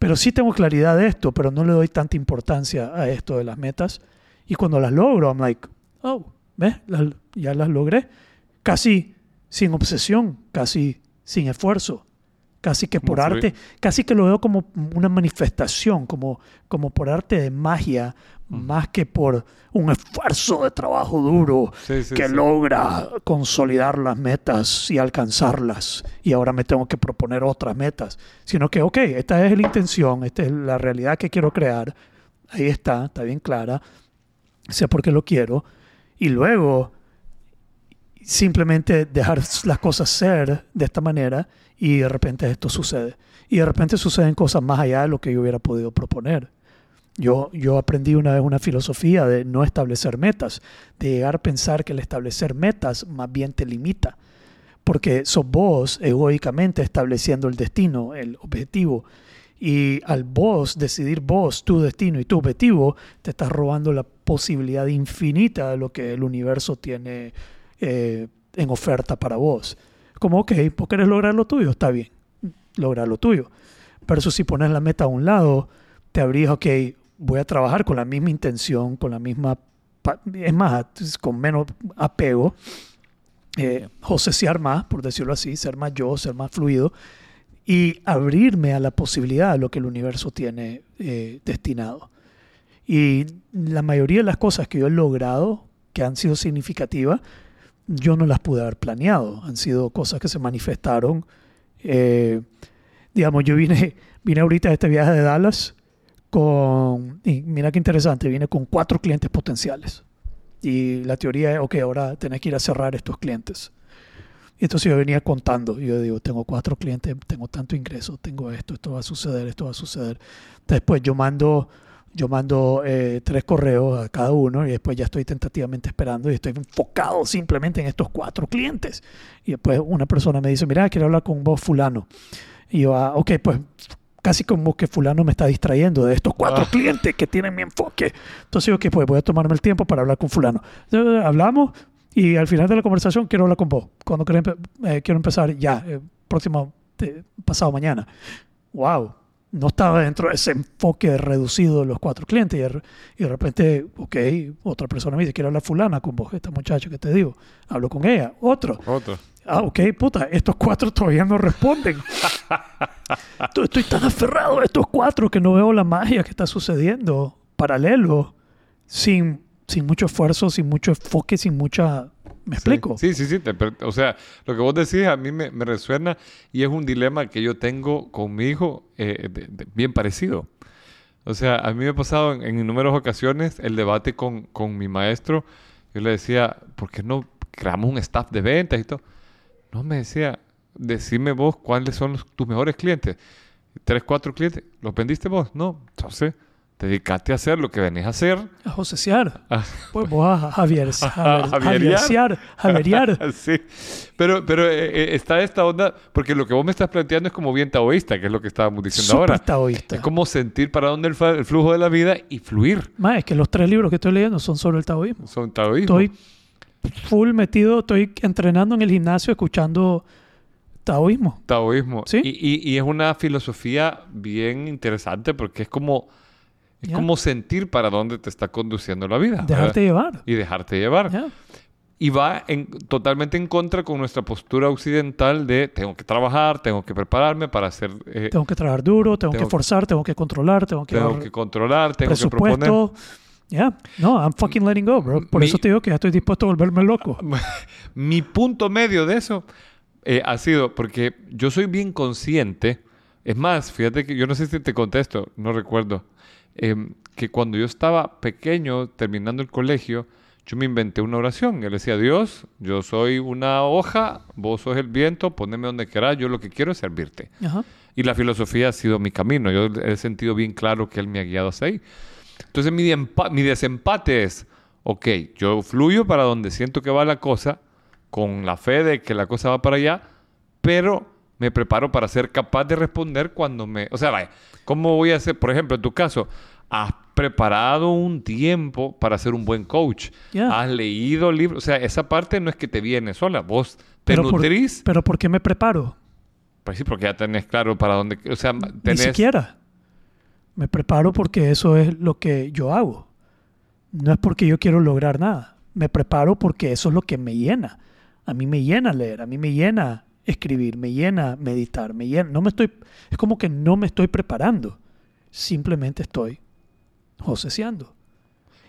pero sí tengo claridad de esto, pero no le doy tanta importancia a esto de las metas. Y cuando las logro, I'm like, oh, ¿ves? ya las logré. Casi sin obsesión, casi sin esfuerzo, casi que por arte, casi que lo veo como una manifestación, como, como por arte de magia, más que por un esfuerzo de trabajo duro que logra consolidar las metas y alcanzarlas. Y ahora me tengo que proponer otras metas. Sino que, ok, esta es la intención, esta es la realidad que quiero crear. Ahí está, está bien clara. Sé por qué lo quiero. Y luego simplemente dejar las cosas ser de esta manera y de repente esto sucede. Y de repente suceden cosas más allá de lo que yo hubiera podido proponer. Yo, yo aprendí una vez una filosofía de no establecer metas, de llegar a pensar que el establecer metas más bien te limita, porque sos vos egoicamente estableciendo el destino, el objetivo, y al vos decidir vos tu destino y tu objetivo, te estás robando la posibilidad infinita de lo que el universo tiene eh, en oferta para vos. Como, ok, vos querés lograr lo tuyo, está bien, lograr lo tuyo. Eso si pones la meta a un lado, te abrís, ok, voy a trabajar con la misma intención, con la misma, es más, con menos apego, eh, josesear más, por decirlo así, ser más yo, ser más fluido y abrirme a la posibilidad de lo que el universo tiene eh, destinado. Y la mayoría de las cosas que yo he logrado, que han sido significativas, yo no las pude haber planeado. Han sido cosas que se manifestaron. Eh, digamos, yo vine, vine ahorita de este viaje de Dallas con, y mira qué interesante, vine con cuatro clientes potenciales. Y la teoría es, ok, ahora tenés que ir a cerrar estos clientes. Y entonces yo venía contando, yo digo, tengo cuatro clientes, tengo tanto ingreso, tengo esto, esto va a suceder, esto va a suceder. Después yo mando, yo mando eh, tres correos a cada uno y después ya estoy tentativamente esperando y estoy enfocado simplemente en estos cuatro clientes. Y después una persona me dice, mira, quiero hablar con vos fulano. Y yo, ah, ok, pues casi como que fulano me está distrayendo de estos cuatro Ah. clientes que tienen mi enfoque. Entonces yo, que pues voy a tomarme el tiempo para hablar con fulano. Entonces, hablamos y al final de la conversación quiero hablar con vos. Cuando quiero, empe- eh, quiero empezar ya, eh, próximo, pasado mañana. Wow. No estaba dentro de ese enfoque reducido de los cuatro clientes y de, y de repente, ok, otra persona me dice, quiero hablar fulana con vos, esta muchacha que te digo. Hablo con ella. Otro. Otro. Ah, ok, puta, estos cuatro todavía no responden. estoy, estoy tan aferrado a estos cuatro que no veo la magia que está sucediendo paralelo, sin, sin mucho esfuerzo, sin mucho enfoque, sin mucha... ¿Me explico? Sí, sí, sí. te o sea, lo que vos decís a mí me, me resuena y es un dilema que yo tengo con mi hijo eh, de- de- bien parecido. O sea, a mí me ha pasado en, en innumerables ocasiones el debate con, con mi maestro. Yo le decía, ¿por qué no creamos un staff de ventas y todo? No, me decía, decime vos cuáles son los- tus mejores clientes. Tres, cuatro clientes. ¿Los vendiste vos? No. Entonces, dedicate a hacer lo que venís a hacer. A josesear. Ah, Pues vos a Javier, Javier, Javeriar. sí. Pero, pero eh, eh, está esta onda, porque lo que vos me estás planteando es como bien taoísta, que es lo que estábamos diciendo Súper ahora. taoísta. Es como sentir para dónde el, flujo de la vida y fluir. Más, es que los tres libros que estoy leyendo son sobre el taoísmo. Son taoísmo. Estoy full metido, estoy entrenando en el gimnasio escuchando taoísmo. Taoísmo. Sí. Y, y- y es una filosofía bien interesante porque es como, es Ya. como sentir para dónde te está conduciendo la vida. Dejarte ¿verdad? llevar. Y dejarte llevar. Ya. Y va en- totalmente en contra con nuestra postura occidental de tengo que trabajar, tengo que prepararme para hacer... eh, Tengo que trabajar duro, tengo, Tengo que forzar, tengo que controlar, tengo que tengo que controlar, tengo que proponer. Ya, no, I'm fucking letting go, bro. Por Mi- eso te digo que ya estoy dispuesto a volverme loco. Mi punto medio de eso eh, ha sido porque yo soy bien consciente. Es más, fíjate que yo no sé si te contesto, no recuerdo. Em, que cuando yo estaba pequeño, terminando el colegio, yo me inventé una oración. Le decía, Dios, yo soy una hoja, vos sos el viento, poneme donde quieras, yo lo que quiero es servirte. Ajá. Y la filosofía ha sido mi camino. Yo he sentido bien claro que Él me ha guiado hacia ahí. Entonces mi, mi desempate es, ok, yo fluyo para donde siento que va la cosa, con la fe de que la cosa va para allá, pero me preparo para ser capaz de responder cuando me... O sea, vaya, ¿cómo voy a hacer? Por ejemplo, en tu caso, has preparado un tiempo para ser un buen coach. Has leído libros. O sea, esa parte no es que te viene sola. Vos te Pero por, nutrís. pero ¿por qué me preparo? Pues sí, porque ya tenés claro para dónde... O sea, Ni siquiera. Me preparo porque eso es lo que yo hago. No es porque yo quiero lograr nada. Me preparo porque eso es lo que me llena. A mí me llena leer, a mí me llena escribir, me llena meditar, me llena. No me estoy, es como que no me estoy preparando. Simplemente estoy joseseando.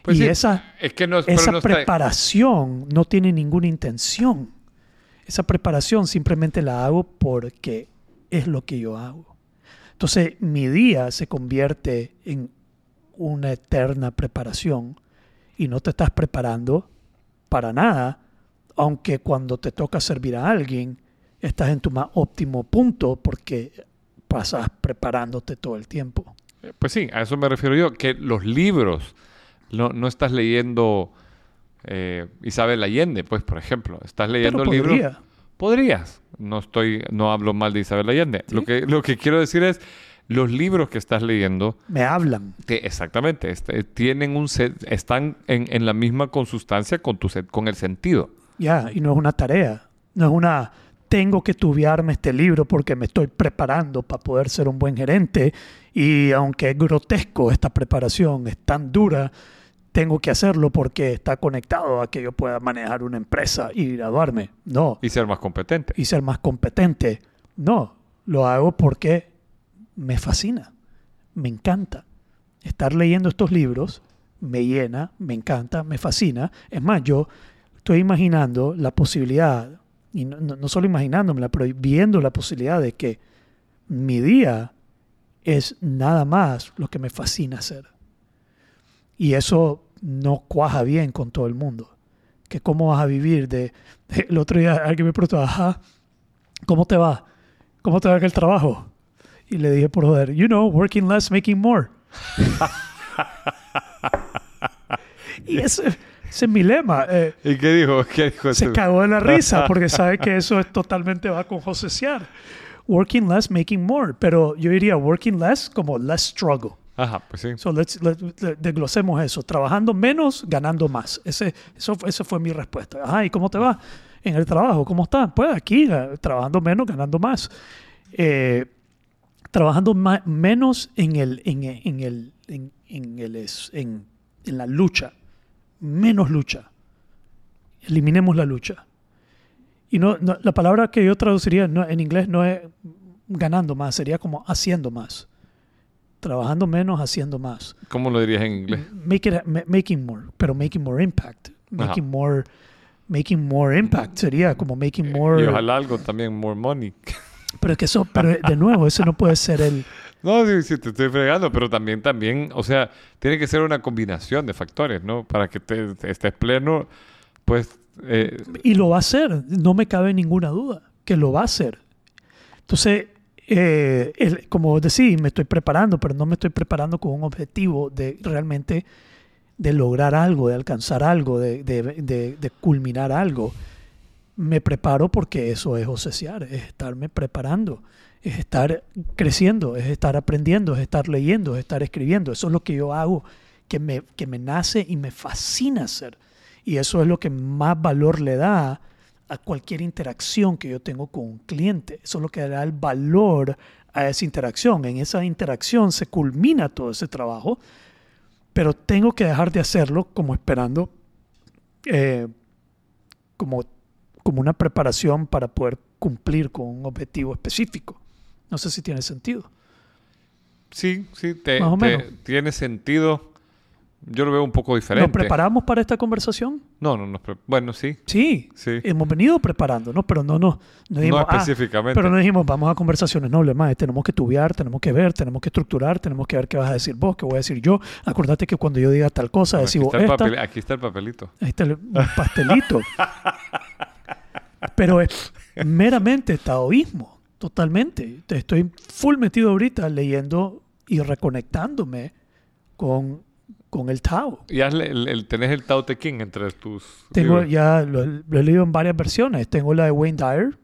Pues y sí, esa, es que no, pero esa no está- preparación no tiene ninguna intención. Esa preparación simplemente la hago porque es lo que yo hago. Entonces mi día se convierte en una eterna preparación y no te estás preparando para nada, aunque cuando te toca servir a alguien estás en tu más óptimo punto porque pasas preparándote todo el tiempo. Pues sí, a eso me refiero yo, que los libros, no, no estás leyendo eh, Isabel Allende, pues, por ejemplo. Estás leyendo Pero libros... podría. Podrías. No estoy, no hablo mal de Isabel Allende. Lo, que, lo que quiero decir es, los libros que estás leyendo, Me hablan. exactamente, este, tienen un se- están en, en la misma consustancia con, tu, con el sentido. Ya, y no es una tarea. No es una, tengo que estudiarme este libro porque me estoy preparando para poder ser un buen gerente. Y aunque es grotesco esta preparación, es tan dura, tengo que hacerlo porque está conectado a que yo pueda manejar una empresa y graduarme. No. Y ser más competente. Y ser más competente. No. Lo hago porque me fascina. Me encanta. Estar leyendo estos libros me llena, me encanta, me fascina. Es más, yo estoy imaginando la posibilidad, y no, no, no solo imaginándomela, pero viendo la posibilidad de que mi día es nada más lo que me fascina hacer. Y eso no cuaja bien con todo el mundo. Que cómo vas a vivir de... El otro día alguien me preguntó, ajá, ¿cómo te va? ¿Cómo te va el trabajo? Y le dije por joder, you know, working less, making more. y ese, ese, es mi lema. Eh, ¿Y qué dijo? ¿Qué dijo se cagó de la risa porque sabe que eso es totalmente va con José Ciar. Working less, making more. Pero yo diría working less como less struggle. Ajá, pues sí. So let's, let's, desglosemos eso. Trabajando menos, ganando más. Ese, eso, esa fue mi respuesta. Ajá, ¿y cómo te va en el trabajo? ¿Cómo estás? Pues aquí, trabajando menos, ganando más. Eh, trabajando más, menos en, el, en, en, el, en, en, el, en, en la lucha. Menos lucha. Eliminemos la lucha. Y no, no, la palabra que yo traduciría no, en inglés no es ganando más, sería como haciendo más trabajando menos, haciendo más. ¿Cómo lo dirías en inglés? Make it, making more, pero making more impact. Making more, making more impact sería como making eh, more. Y ojalá algo también more money. Pero es que eso, pero de nuevo, ese no puede ser el. No, sí, sí, te estoy fregando, pero también, también, o sea, tiene que ser una combinación de factores, ¿no? Para que te, estés pleno, pues. Eh... Y lo va a hacer, no me cabe ninguna duda que lo va a hacer. Entonces, eh, el, como decís, me estoy preparando, pero no me estoy preparando con un objetivo de realmente de lograr algo, de alcanzar algo, de, de, de, culminar algo. Me preparo porque eso es osesear, es estarme preparando, es estar creciendo, es estar aprendiendo, es estar leyendo, es estar escribiendo. Eso es lo que yo hago, que me, que me nace y me fascina hacer. Y eso es lo que más valor le da a cualquier interacción que yo tengo con un cliente. Eso es lo que da el valor a esa interacción. En esa interacción se culmina todo ese trabajo, pero tengo que dejar de hacerlo como esperando, eh, como, como una preparación para poder cumplir con un objetivo específico. No sé si tiene sentido. Sí, sí, te, tiene sentido yo lo veo un poco diferente. ¿Nos preparamos para esta conversación? No, no, no. Bueno, sí. Sí. Sí. Hemos venido preparándonos, pero no, no. No, dijimos, no ah, específicamente. pero no dijimos, vamos a conversaciones nobles, más. Tenemos que tubiar, tenemos que ver, tenemos que estructurar, tenemos que ver qué vas a decir vos, qué voy a decir yo. Acordate que cuando yo diga tal cosa, aquí decimos esta. aquí está el papelito. Ahí está el pastelito. pero es meramente taoísmo, totalmente. Estoy full metido ahorita leyendo y reconectándome con con el Tao. ¿Ya el, el, tenés el Tao Te King entre tus Tengo, ya lo, he leído en varias versiones. Tengo la de Wayne Dyer.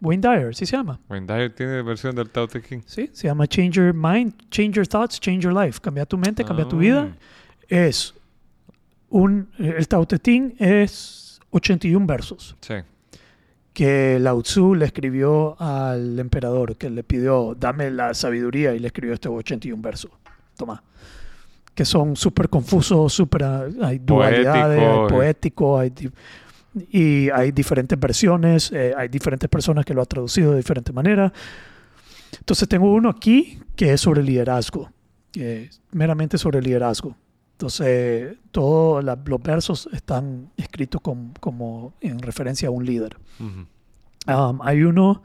Wayne Dyer, ¿sí se llama? Wayne Dyer tiene versión del Tao Te King. Sí, se llama Change Your Mind, Change Your Thoughts, Change Your Life. Cambia tu mente, cambia tu vida. Ah. Es un... El Tao Te King es 81 versos. Sí. Que Lao Tzu le escribió al emperador, que le pidió, dame la sabiduría, y le escribió este 81 versos. Toma que son súper confusos, súper hay dualidades, poético, hay y hay diferentes versiones, eh, hay diferentes personas que lo han traducido de diferentes maneras. Entonces tengo uno aquí que es sobre liderazgo, meramente sobre liderazgo. Entonces todos los versos están escritos como en referencia a un líder. Um, hay uno,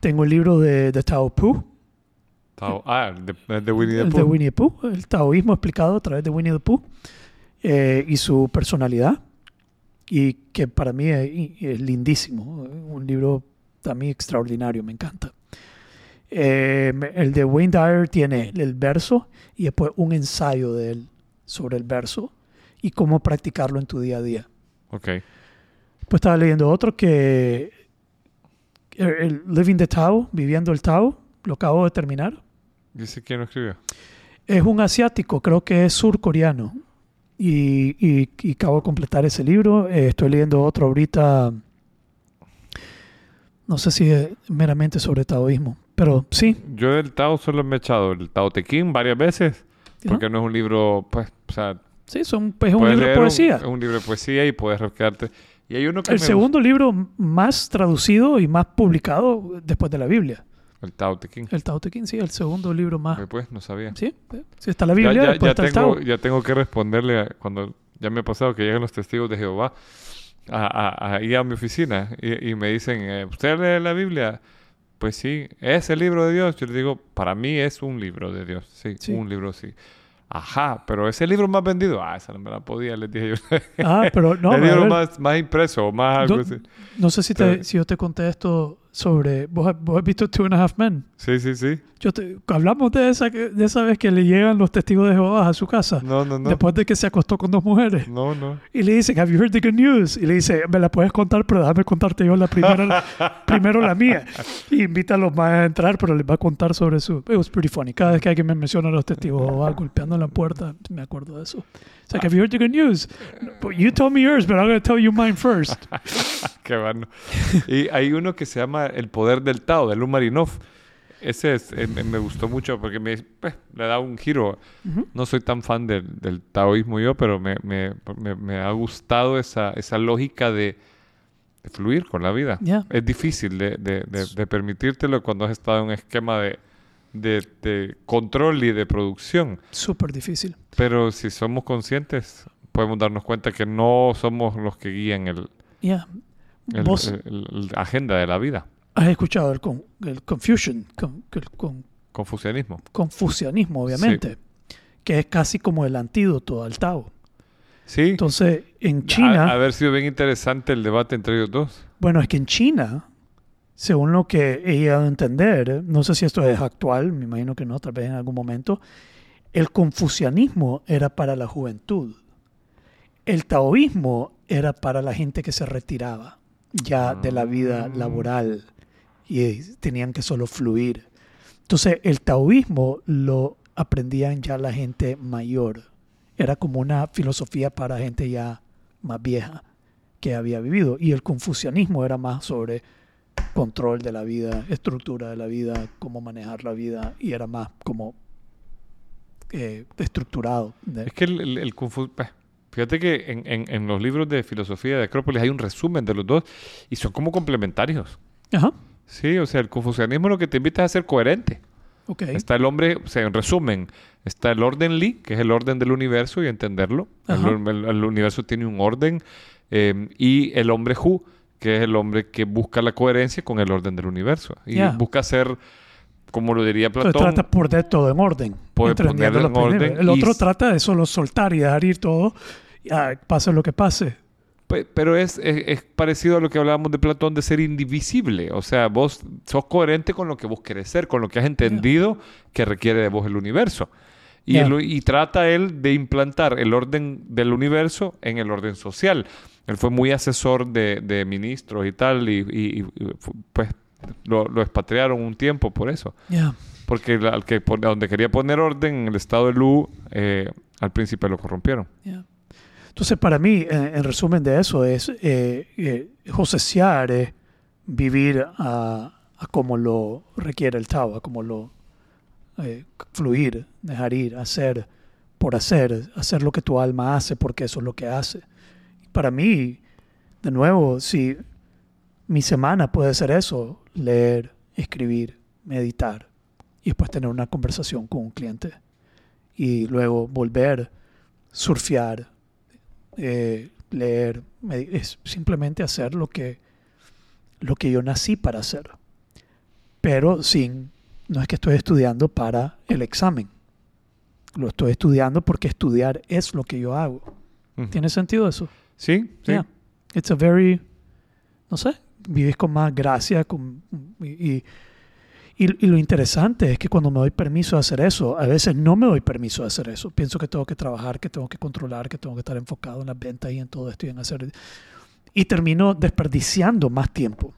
tengo el libro de, de Tao Pu, ah, de, Winnie the Pooh. De Winnie the Pooh, el taoísmo explicado a través de Winnie the Pooh eh, y su personalidad. Y que para mí es, lindísimo. Un libro también extraordinario, me encanta. Eh, el de Wayne Dyer tiene el verso y después un ensayo de él sobre el verso y cómo practicarlo en tu día a día. Ok. Pues estaba leyendo otro que el Living the Tao, Viviendo el Tao, lo acabo de terminar. ¿Dice quién lo escribió? Es un asiático, creo que es surcoreano. Y, y, acabo de completar ese libro. Eh, estoy leyendo otro ahorita. No sé si es meramente sobre taoísmo, pero sí. Yo del Tao solo me he echado el Tao Te Ching varias veces, porque no es un libro, pues, o sea... Sí, son, es un libro de poesía. es un libro de poesía y puedes quedarte... Y hay uno que el segundo libro más traducido y más publicado después de la Biblia. El Tao Te King. El Tao Te King, sí, el segundo libro más. Pues, no sabía. Sí, sí está la Biblia, ya, después ya, está tengo, el Tao. Ya tengo que responderle cuando ya me ha pasado que llegan los testigos de Jehová. a, a- ahí a mi oficina y, y me dicen, eh, ¿usted lee la Biblia? Pues sí, ¿es el libro de Dios? Yo le digo, para mí es un libro de Dios. Sí, Sí. un libro sí. Ajá, pero es el libro más vendido. Ah, esa no me la podía, les dije yo. Ah, pero no, el libro más, más impreso o más algo No- así. no sé si, te, si yo te conté esto sobre... ¿Vos, vos has visto Two and a Half Men? Sí, sí, sí. Yo te- hablamos de esa, de esa vez que le llegan los testigos de Jehová a su casa. No, no, no. Después de que se acostó con dos mujeres. No, no. Y le dicen, ¿Have you heard the good news? Y le dice, me la puedes contar, pero déjame contarte yo la primera, primero la mía. Y invita a los más a entrar, pero les va a contar sobre su... It was pretty funny. Cada vez que alguien me menciona a los testigos de Jehová golpeando la puerta, me acuerdo de eso. It's like, have you heard the good news? But you told me yours, but I'm going to tell you mine first. Qué bueno. y hay uno que se llama El Poder del Tao, de Lu Marinov. Ese es, eh, me, gustó mucho porque me, pues, le da un giro. Ujú. No soy tan fan del, del taoísmo yo, pero me, me- me- me ha gustado esa, esa lógica de, de fluir con la vida. Yeah. Es difícil de, de- de- de permitírtelo cuando has estado en un esquema de, de- de control y de producción. Súper difícil. Pero si somos conscientes, podemos darnos cuenta que no somos los que guían el, Yeah. el- Vos el- el- agenda de la vida. has escuchado el, con, el Confucian, con, con- Confucianismo. confucianismo, obviamente, que es casi como el antídoto al Tao. Sí. Entonces, en Ha- China, haber sido bien interesante el debate entre ellos dos. bueno, es que en China, según lo que he llegado a entender, no sé si esto es actual, me imagino que no, tal vez en algún momento, el confucianismo era para la juventud. El taoísmo era para la gente que se retiraba ya de la vida Ah. laboral y tenían que solo fluir. Entonces, el taoísmo lo aprendían ya la gente mayor. Era como una filosofía para gente ya más vieja que había vivido. Y el confucianismo era más sobre control de la vida, estructura de la vida, cómo manejar la vida, y era más como eh, estructurado. Es que el, el, pues, Fíjate que en, en- en los libros de filosofía de Acrópolis hay un resumen de los dos y son como complementarios. Ajá, Sí, o sea, el confucianismo lo que te invita es a ser coherente. ok. Está el hombre, o sea, en resumen, está el orden Li, que es el orden del universo y entenderlo. El- el universo tiene un orden. eh, y el hombre Hu, que es el hombre que busca la coherencia con el orden del universo. Y busca ser, como lo diría Entonces Platón, trata de poner todo en orden. Ponerlo en orden El otro trata de solo soltar y dejar ir todo, ya, pase lo que pase. Pe- Pero es, es, es parecido a lo que hablábamos de Platón de ser indivisible. O sea, vos sos coherente con lo que vos querés ser, con lo que has entendido que requiere de vos el universo. Y, Ya. el- y trata él de implantar el orden del universo en el orden social. Él fue muy asesor de, de ministros y tal, y, y- y, pues lo, lo expatriaron un tiempo por eso. Ya. Porque al que donde quería poner orden en el estado de Lu, eh, al príncipe lo corrompieron. Ya. Entonces, para mí, en, en resumen de eso, es eh, eh, vivir a, a como lo requiere el Tao, a como lo eh, fluir, dejar ir, hacer por hacer, hacer lo que tu alma hace porque eso es lo que hace. Para mí, de nuevo, si mi semana puede ser eso, leer, escribir, meditar y después tener una conversación con un cliente y luego volver, surfear, eh, leer, es simplemente hacer lo que, lo que yo nací para hacer. Pero sin, no es que estoy estudiando para el examen. Lo estoy estudiando porque estudiar es lo que yo hago. ¿Tiene sentido eso? Sí, sí. Yeah. It's a very, no sé, vives con más gracia con, y, y, y- lo interesante es que cuando me doy permiso de hacer eso, a veces no me doy permiso de hacer eso. Pienso que tengo que trabajar, que tengo que controlar, que tengo que estar enfocado en las ventas y en todo esto y en hacer... Y termino desperdiciando más tiempo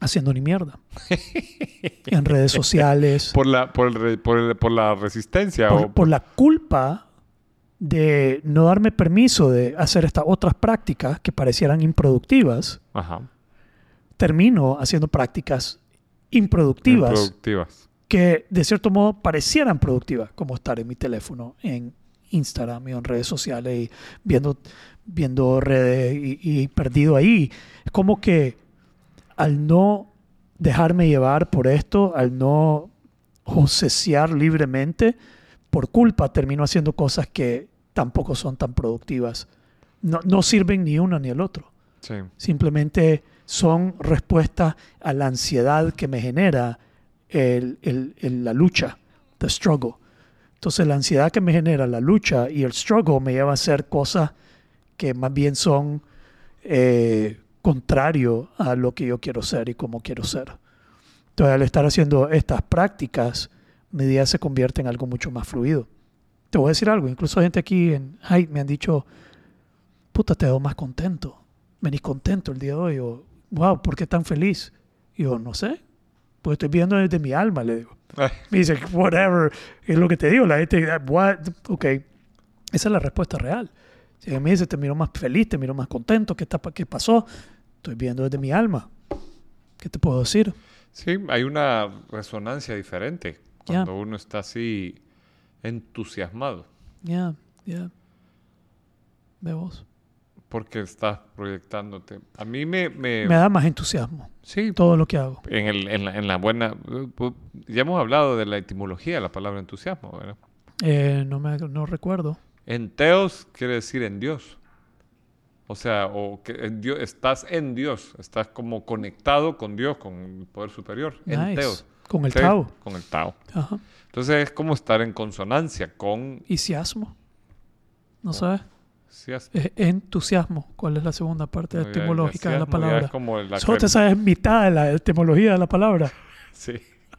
haciendo ni mierda. en redes sociales. Por la, por el por el- por la resistencia. por, o, por la culpa de no darme permiso de hacer estas otras prácticas que parecieran improductivas, Ajá. termino haciendo prácticas improductivas Productivas. que de cierto modo parecieran productivas, como estar en mi teléfono, en Instagram y en redes sociales y viendo, viendo redes y, y perdido ahí. Es como que al no dejarme llevar por esto, al no josesear libremente, por culpa termino haciendo cosas que tampoco son tan productivas. No, no sirven ni uno ni el otro. Sí. Simplemente son respuestas a la ansiedad que me genera el- el- el- la lucha, the struggle. Entonces la ansiedad que me genera la lucha y el struggle me lleva a hacer cosas que más bien son eh, contrario a lo que yo quiero ser y cómo quiero ser. Entonces al estar haciendo estas prácticas, mi día se convierte en algo mucho más fluido. Te voy a decir algo, incluso gente aquí en Hyde me han dicho, puta, te veo más contento. Venís contento el día de hoy. O, wow, ¿por qué tan feliz? Y yo, no sé, pues estoy viendo desde mi alma, le digo. Ay, Me dice, whatever, es lo que te digo, la gente, what, ok, esa es la respuesta real. Si me dice, te miro más feliz, te miro más contento, ¿qué, está, qué pasó? Estoy viendo desde mi alma. ¿Qué te puedo decir? Sí, hay una resonancia diferente cuando uno está así entusiasmado, Ya, ya. Ve vos. porque estás proyectándote. A mí me... me- Me da más entusiasmo sí, todo lo que hago. en, el- en la, en la buena... Ya hemos hablado de la etimología de la palabra entusiasmo, ¿verdad? Eh, no me no recuerdo. En teos quiere decir en Dios. O sea, o que en Dios, estás en Dios, estás como conectado con Dios, con el poder superior. En Nice. teos. Con el Sí, Tao. Con el Tao. Ajá. Entonces es como estar en consonancia con... ¿Y siasmo? ¿No sabes? sí, es- Es entusiasmo. ¿Cuál es la segunda parte no, etimológica de la palabra? Es como la, Solo te sabes mitad de la etimología de la palabra. sí.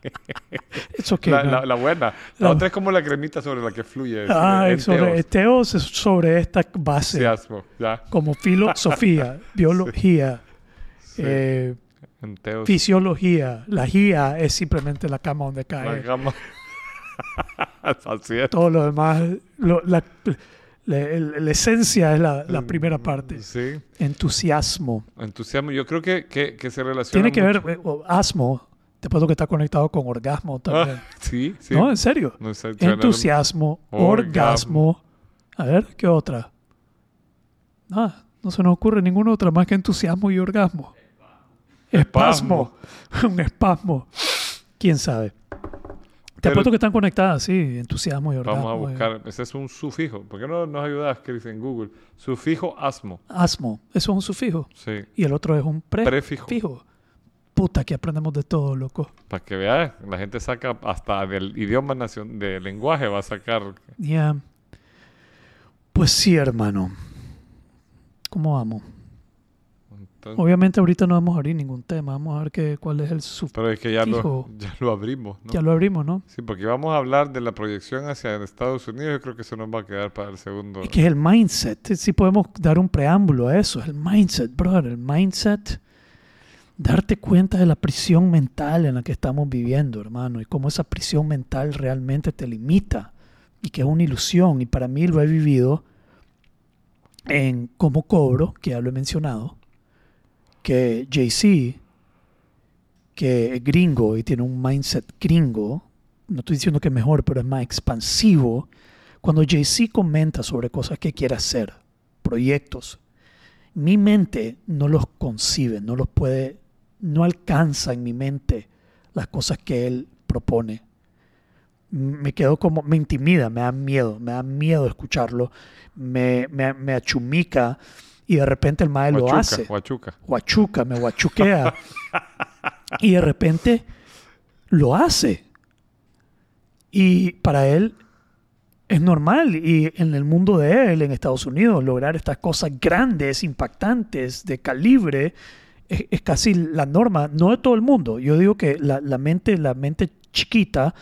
Eso que la, la- la buena. La La- otra es como la cremita sobre la que fluye. Ah, en sobre, teos. es sobre esta base, Entusiasmo, ya. como filosofía, biología, Sí. eh, fisiología. La guía es simplemente la cama donde La cae. Así es. Todo lo demás, lo- la, la- la esencia es la, la primera parte. Sí. Entusiasmo. Entusiasmo. Yo creo que, que, que se relaciona Tiene que ver, mucho- eh, o asmo, te puedo que está conectado con orgasmo también. Ah, sí, sí. ¿No? En serio. No sé, Entusiasmo, Orgasmo. orgasmo. A ver, ¿qué otra? Nada, no se nos ocurre ninguna otra más que entusiasmo y orgasmo. Espasmo. Un espasmo. ¿Quién sabe? Te apuesto que están conectadas, sí, entusiasmo y orgasmo. Vamos a eh. buscar. Ese es un sufijo. ¿Por qué no nos ayudas, Chris, en Google? Sufijo asmo. Asmo, eso es un sufijo. Sí. Y el otro es un Prefijo. prefijo. Puta, que aprendemos de todo, loco. Para que veas, la gente saca hasta del idioma nacional, del lenguaje, va a sacar. Ya. Pues sí, hermano. ¿Cómo vamos? Entonces, Obviamente ahorita no vamos a abrir ningún tema. Vamos a ver qué, cuál es el pero es que ya lo, ya lo abrimos, ¿no? Ya lo abrimos, ¿no? Sí, porque vamos a hablar de la proyección hacia Estados Unidos. Yo creo que eso nos va a quedar para el segundo. Es que es el mindset. Si podemos dar un preámbulo a eso. Es el mindset, brother. El mindset. Darte cuenta de la prisión mental en la que estamos viviendo, hermano. Y cómo esa prisión mental realmente te limita. Y que es una ilusión. Y para mí lo he vivido en cómo cobro, que ya lo he mencionado. Que JC, que es gringo y tiene un mindset gringo. No estoy diciendo que es mejor, pero es más expansivo. Cuando JC comenta sobre cosas que quiere hacer, proyectos, mi mente no los concibe, no los puede, no alcanza en mi mente las cosas que él propone. Me quedo como, me intimida, me da miedo, me da miedo escucharlo, me, me, me achumica y de repente el maestro lo hace Huachuca. me guachuquea. y de repente lo hace. Y para él es normal. Y en el mundo de él, en Estados Unidos, lograr estas cosas grandes, impactantes, de calibre, es, es casi la norma. No de todo el mundo. Yo digo que la, la mente, la mente chiquita,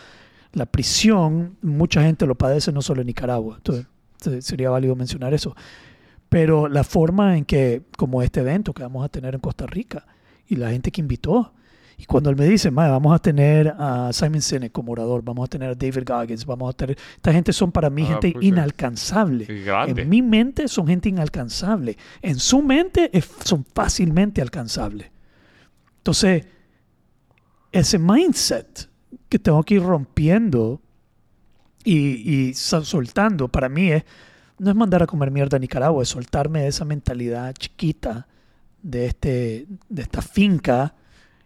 la prisión, mucha gente lo padece no solo en Nicaragua. Entonces, se- sería válido mencionar eso pero la forma en que, como este evento que vamos a tener en Costa Rica y la gente que invitó, y cuando él me dice, "Mae, vamos a tener a Simon Sinek como orador, vamos a tener a David Goggins, vamos a tener, esta gente son para mí Ah, gente pucha. inalcanzable. En mi mente son gente inalcanzable, en su mente es- son fácilmente alcanzables. Entonces, ese mindset que tengo que ir rompiendo y, y sol- soltando, para mí es, no es mandar a comer mierda a Nicaragua, es soltarme de esa mentalidad chiquita de, este, de esta finca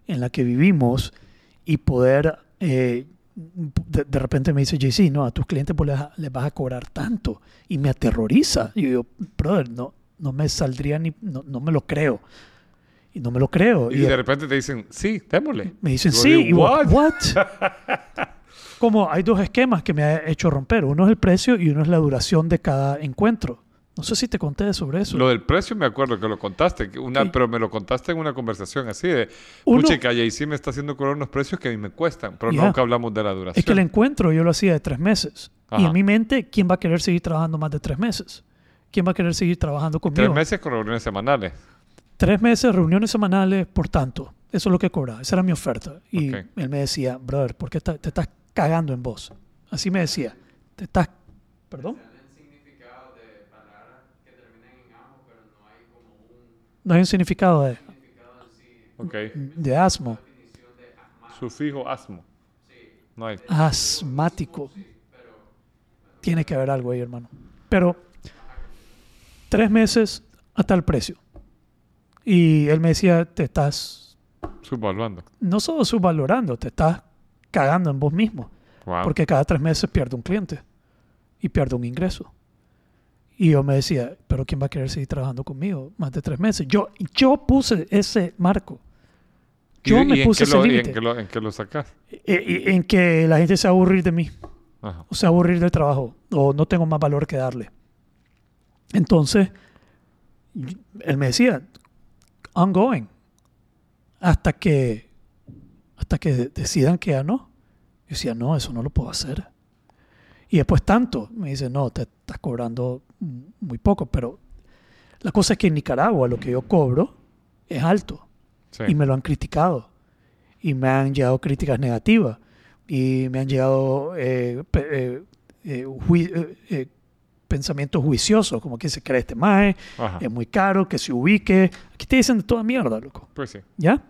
en la que vivimos y poder, eh, de, de repente me dice JC, no, a tus clientes pues, les, les vas a cobrar tanto y me aterroriza. Y yo brother, no, no me saldría ni, no, no me lo creo. Y no me lo creo. Y, de repente te dicen, sí, démosle. me dicen, sí, y "What?" what? Como hay dos esquemas que me ha hecho romper. Uno es el precio y uno es la duración de cada encuentro. No sé si te conté sobre eso. Lo del precio me acuerdo que lo contaste, que una, Sí. pero me lo contaste en una conversación así de, pucha, que ahí sí me está haciendo cobrar unos precios que a mí me cuestan, pero nunca hablamos de la duración. Es que el encuentro yo lo hacía de tres meses. Y en mi mente, ¿quién va a querer seguir trabajando más de tres meses? ¿Quién va a querer seguir trabajando conmigo? Tres meses con reuniones semanales. Tres meses, reuniones semanales, por tanto. Eso es lo que cobraba. Esa era mi oferta. Y él me decía, brother, ¿por qué te estás cagando en vos? Así me decía. Te estás... ¿Perdón? No hay un significado de, Ok. de asmo. Sufijo asmo. No hay. Asmático. Tiene que haber algo ahí, hermano. Pero tres meses hasta el precio. Y él me decía, te estás Subvaluando. no solo subvalorando, te estás cagando en vos mismo. Wow. Porque cada tres meses pierde un cliente y pierde un ingreso. Y yo me decía, pero ¿quién va a querer seguir trabajando conmigo más de tres meses? Yo, yo puse ese marco. ¿Y- Yo y me en puse ese y límite. ¿En qué lo, en qué lo sacas? Eh, y- En que la gente se va a aburrir de mí. Ajá. o sea, aburrir del trabajo o no tengo más valor que darle. Entonces, y- él me decía, ongoing, hasta que, hasta que decidan que ya no. Yo decía, no, eso no lo puedo hacer. Y después tanto, me dice, no, te estás cobrando muy poco, pero la cosa es que en Nicaragua lo que yo cobro es alto Sí. y me lo han criticado y me han llegado críticas negativas y me han llegado eh, eh, eh, eh, eh, pensamientos juiciosos como que se cree este mae, Ajá. es muy caro, que se ubique. Aquí te dicen de toda mierda, loco. Pues sí. ¿Ya?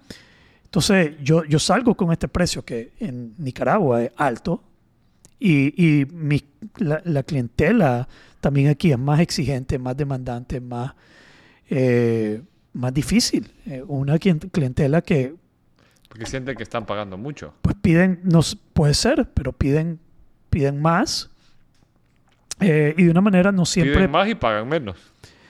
Entonces yo, yo salgo con este precio que en Nicaragua es alto y, y mi- la, la clientela también aquí es más exigente, más demandante, más, eh, más difícil. Eh, una clien- clientela que Porque sienten que están pagando mucho. pues piden, no puede ser, pero piden, piden más. Eh, y de una manera no siempre... Piden más y pagan menos.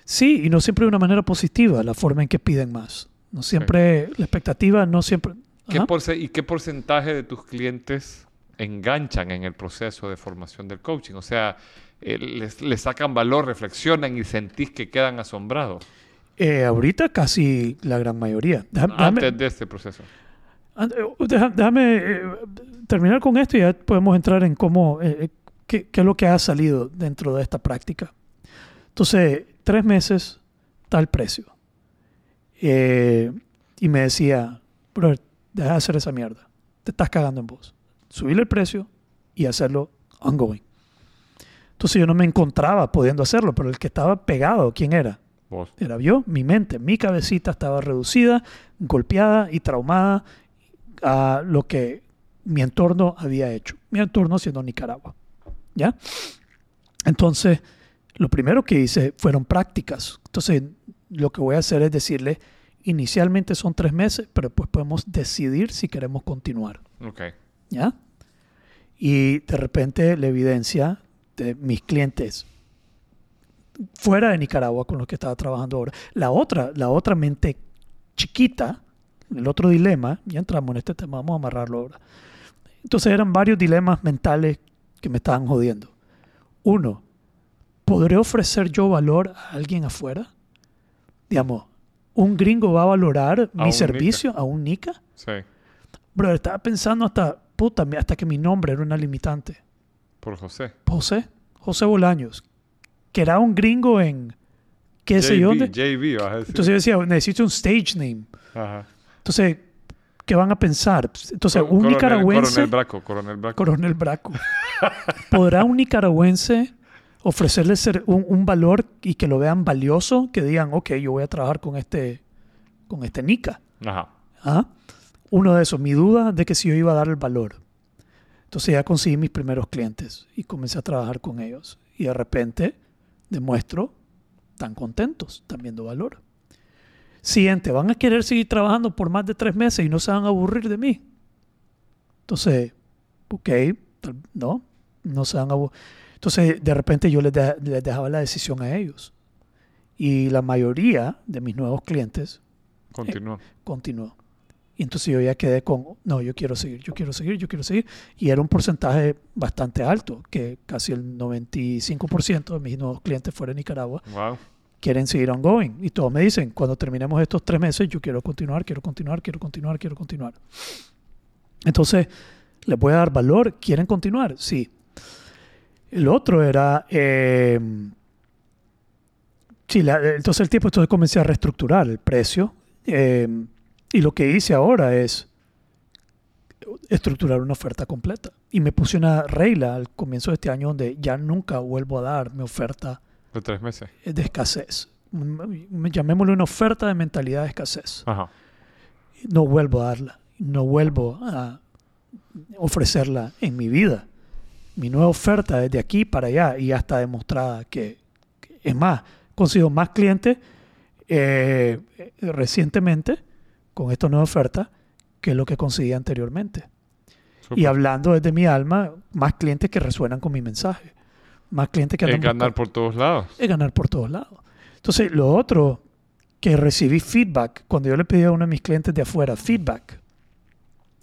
Sí, y no siempre de una manera positiva la forma en que piden más. No siempre, la expectativa no siempre... ¿Qué ¿Y qué porcentaje de tus clientes enganchan en el proceso de formación del coaching? O sea, eh, les, les sacan valor, reflexionan y sentís que quedan asombrados Eh, ahorita casi la gran mayoría. Déjame, antes de este proceso. eh, déjame, eh, terminar con esto y ya podemos entrar en cómo, qué, qué es lo que ha salido dentro de esta práctica. Entonces, tres meses, tal precio. Eh, y me decía, bro, deja de hacer esa mierda. Te estás cagando en vos. Subirle el precio y hacerlo ongoing. Entonces yo no me encontraba pudiendo hacerlo, pero el que estaba pegado, ¿quién era? Vos. Era yo, mi mente, mi cabecita estaba reducida, golpeada y traumada a lo que mi entorno había hecho. Mi entorno siendo Nicaragua. ¿Ya? Entonces, lo primero que hice fueron prácticas. Entonces, lo que voy a hacer es decirle, inicialmente son tres meses, pero después podemos decidir si queremos continuar. Ok. ¿Ya? Y de repente la evidencia de mis clientes fuera de Nicaragua con los que estaba trabajando ahora. La otra, la otra mente chiquita, el otro dilema, ya entramos en este tema, vamos a amarrarlo ahora. Entonces eran varios dilemas mentales que me estaban jodiendo. Uno, ¿podré ofrecer yo valor a alguien afuera? Digamos, ¿un gringo va a valorar A mi servicio a un nica? Sí. Bro, estaba pensando hasta, puta, hasta que mi nombre era una limitante. Por José. José, José Bolaños, que era un gringo en qué sé yo dónde. JB, vas a decir. Entonces yo decía, necesito un stage name. Ajá. Entonces, ¿qué van a pensar? Entonces, Cor- un coronel- nicaragüense, Coronel Braco, Coronel Braco. Coronel Braco, ¿podrá un nicaragüense ofrecerle ser un, un valor y que lo vean valioso? Que digan, ok, yo voy a trabajar con este, con este nica. Ajá. ¿Ah? Uno de esos, mi duda de que si yo iba a dar el valor. Entonces ya conseguí mis primeros clientes y comencé a trabajar con ellos. Y de repente demuestro, tan contentos, están viendo valor. Siguiente, van a querer seguir trabajando por más de tres meses y no se van a aburrir de mí. Entonces, ok, no, no se van a aburrir. Entonces, de repente yo les, de- les dejaba la decisión a ellos. Y la mayoría de mis nuevos clientes Continúa. continuó. Y entonces yo ya quedé con, no, yo quiero seguir, yo quiero seguir, yo quiero seguir. Y era un porcentaje bastante alto, que casi el 95% de mis nuevos clientes fuera de Nicaragua Wow. quieren seguir ongoing. Y todos me dicen, cuando terminemos estos tres meses, yo quiero continuar, quiero continuar, quiero continuar, quiero continuar. Entonces, les voy a dar valor. ¿Quieren continuar? Sí. El otro era... eh, sí, la- entonces el tiempo, entonces comencé a reestructurar el precio. eh, y lo que hice ahora es estructurar una oferta completa. Y me puse una regla al comienzo de este año donde ya nunca vuelvo a dar mi oferta De tres meses. de escasez. Mm, Llamémosle una oferta de mentalidad de escasez. Ajá. No vuelvo a darla. No vuelvo a ofrecerla en mi vida. Mi nueva oferta es de aquí para allá y ya está demostrada que, que- es más, consigo más clientes eh, recientemente con esta nueva oferta que lo que conseguí anteriormente. Y hablando desde mi alma, más clientes que resuenan con mi mensaje. Más clientes que Es ganar por todos lados. es ganar por todos lados. Entonces, lo otro que recibí feedback, cuando yo le pedí a uno de mis clientes de afuera feedback,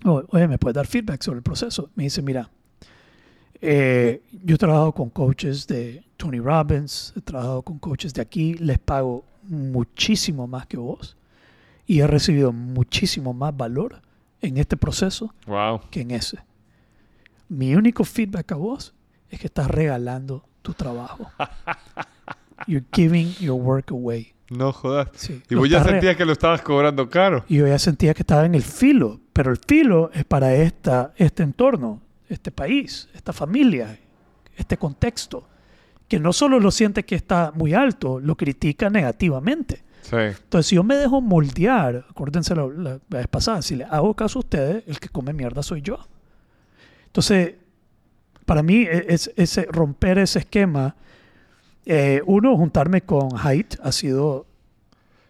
o- oye, ¿me puedes dar feedback sobre el proceso? Me dice, mira, eh, yo he trabajado con coaches de Tony Robbins, he trabajado con coaches de aquí, les pago muchísimo más que vos y he recibido muchísimo más valor en este proceso Wow. que en ese. Mi único feedback a vos es que estás regalando tu trabajo. You're giving your work away. No jodas. Sí, Y vos ya sentías que lo estabas cobrando caro. Y yo ya sentía que estaba en el filo, pero el filo es para esta, este entorno, este país, esta familia, este contexto, que no solo lo siente que está muy alto, lo critica negativamente. Sí. Entonces, si yo me dejo moldear, acuérdense la, la vez pasada, si le hago caso a ustedes, el que come mierda soy yo. Entonces, para mí, e- es, ese, romper ese esquema, eh, uno, juntarme con Haidt ha sido...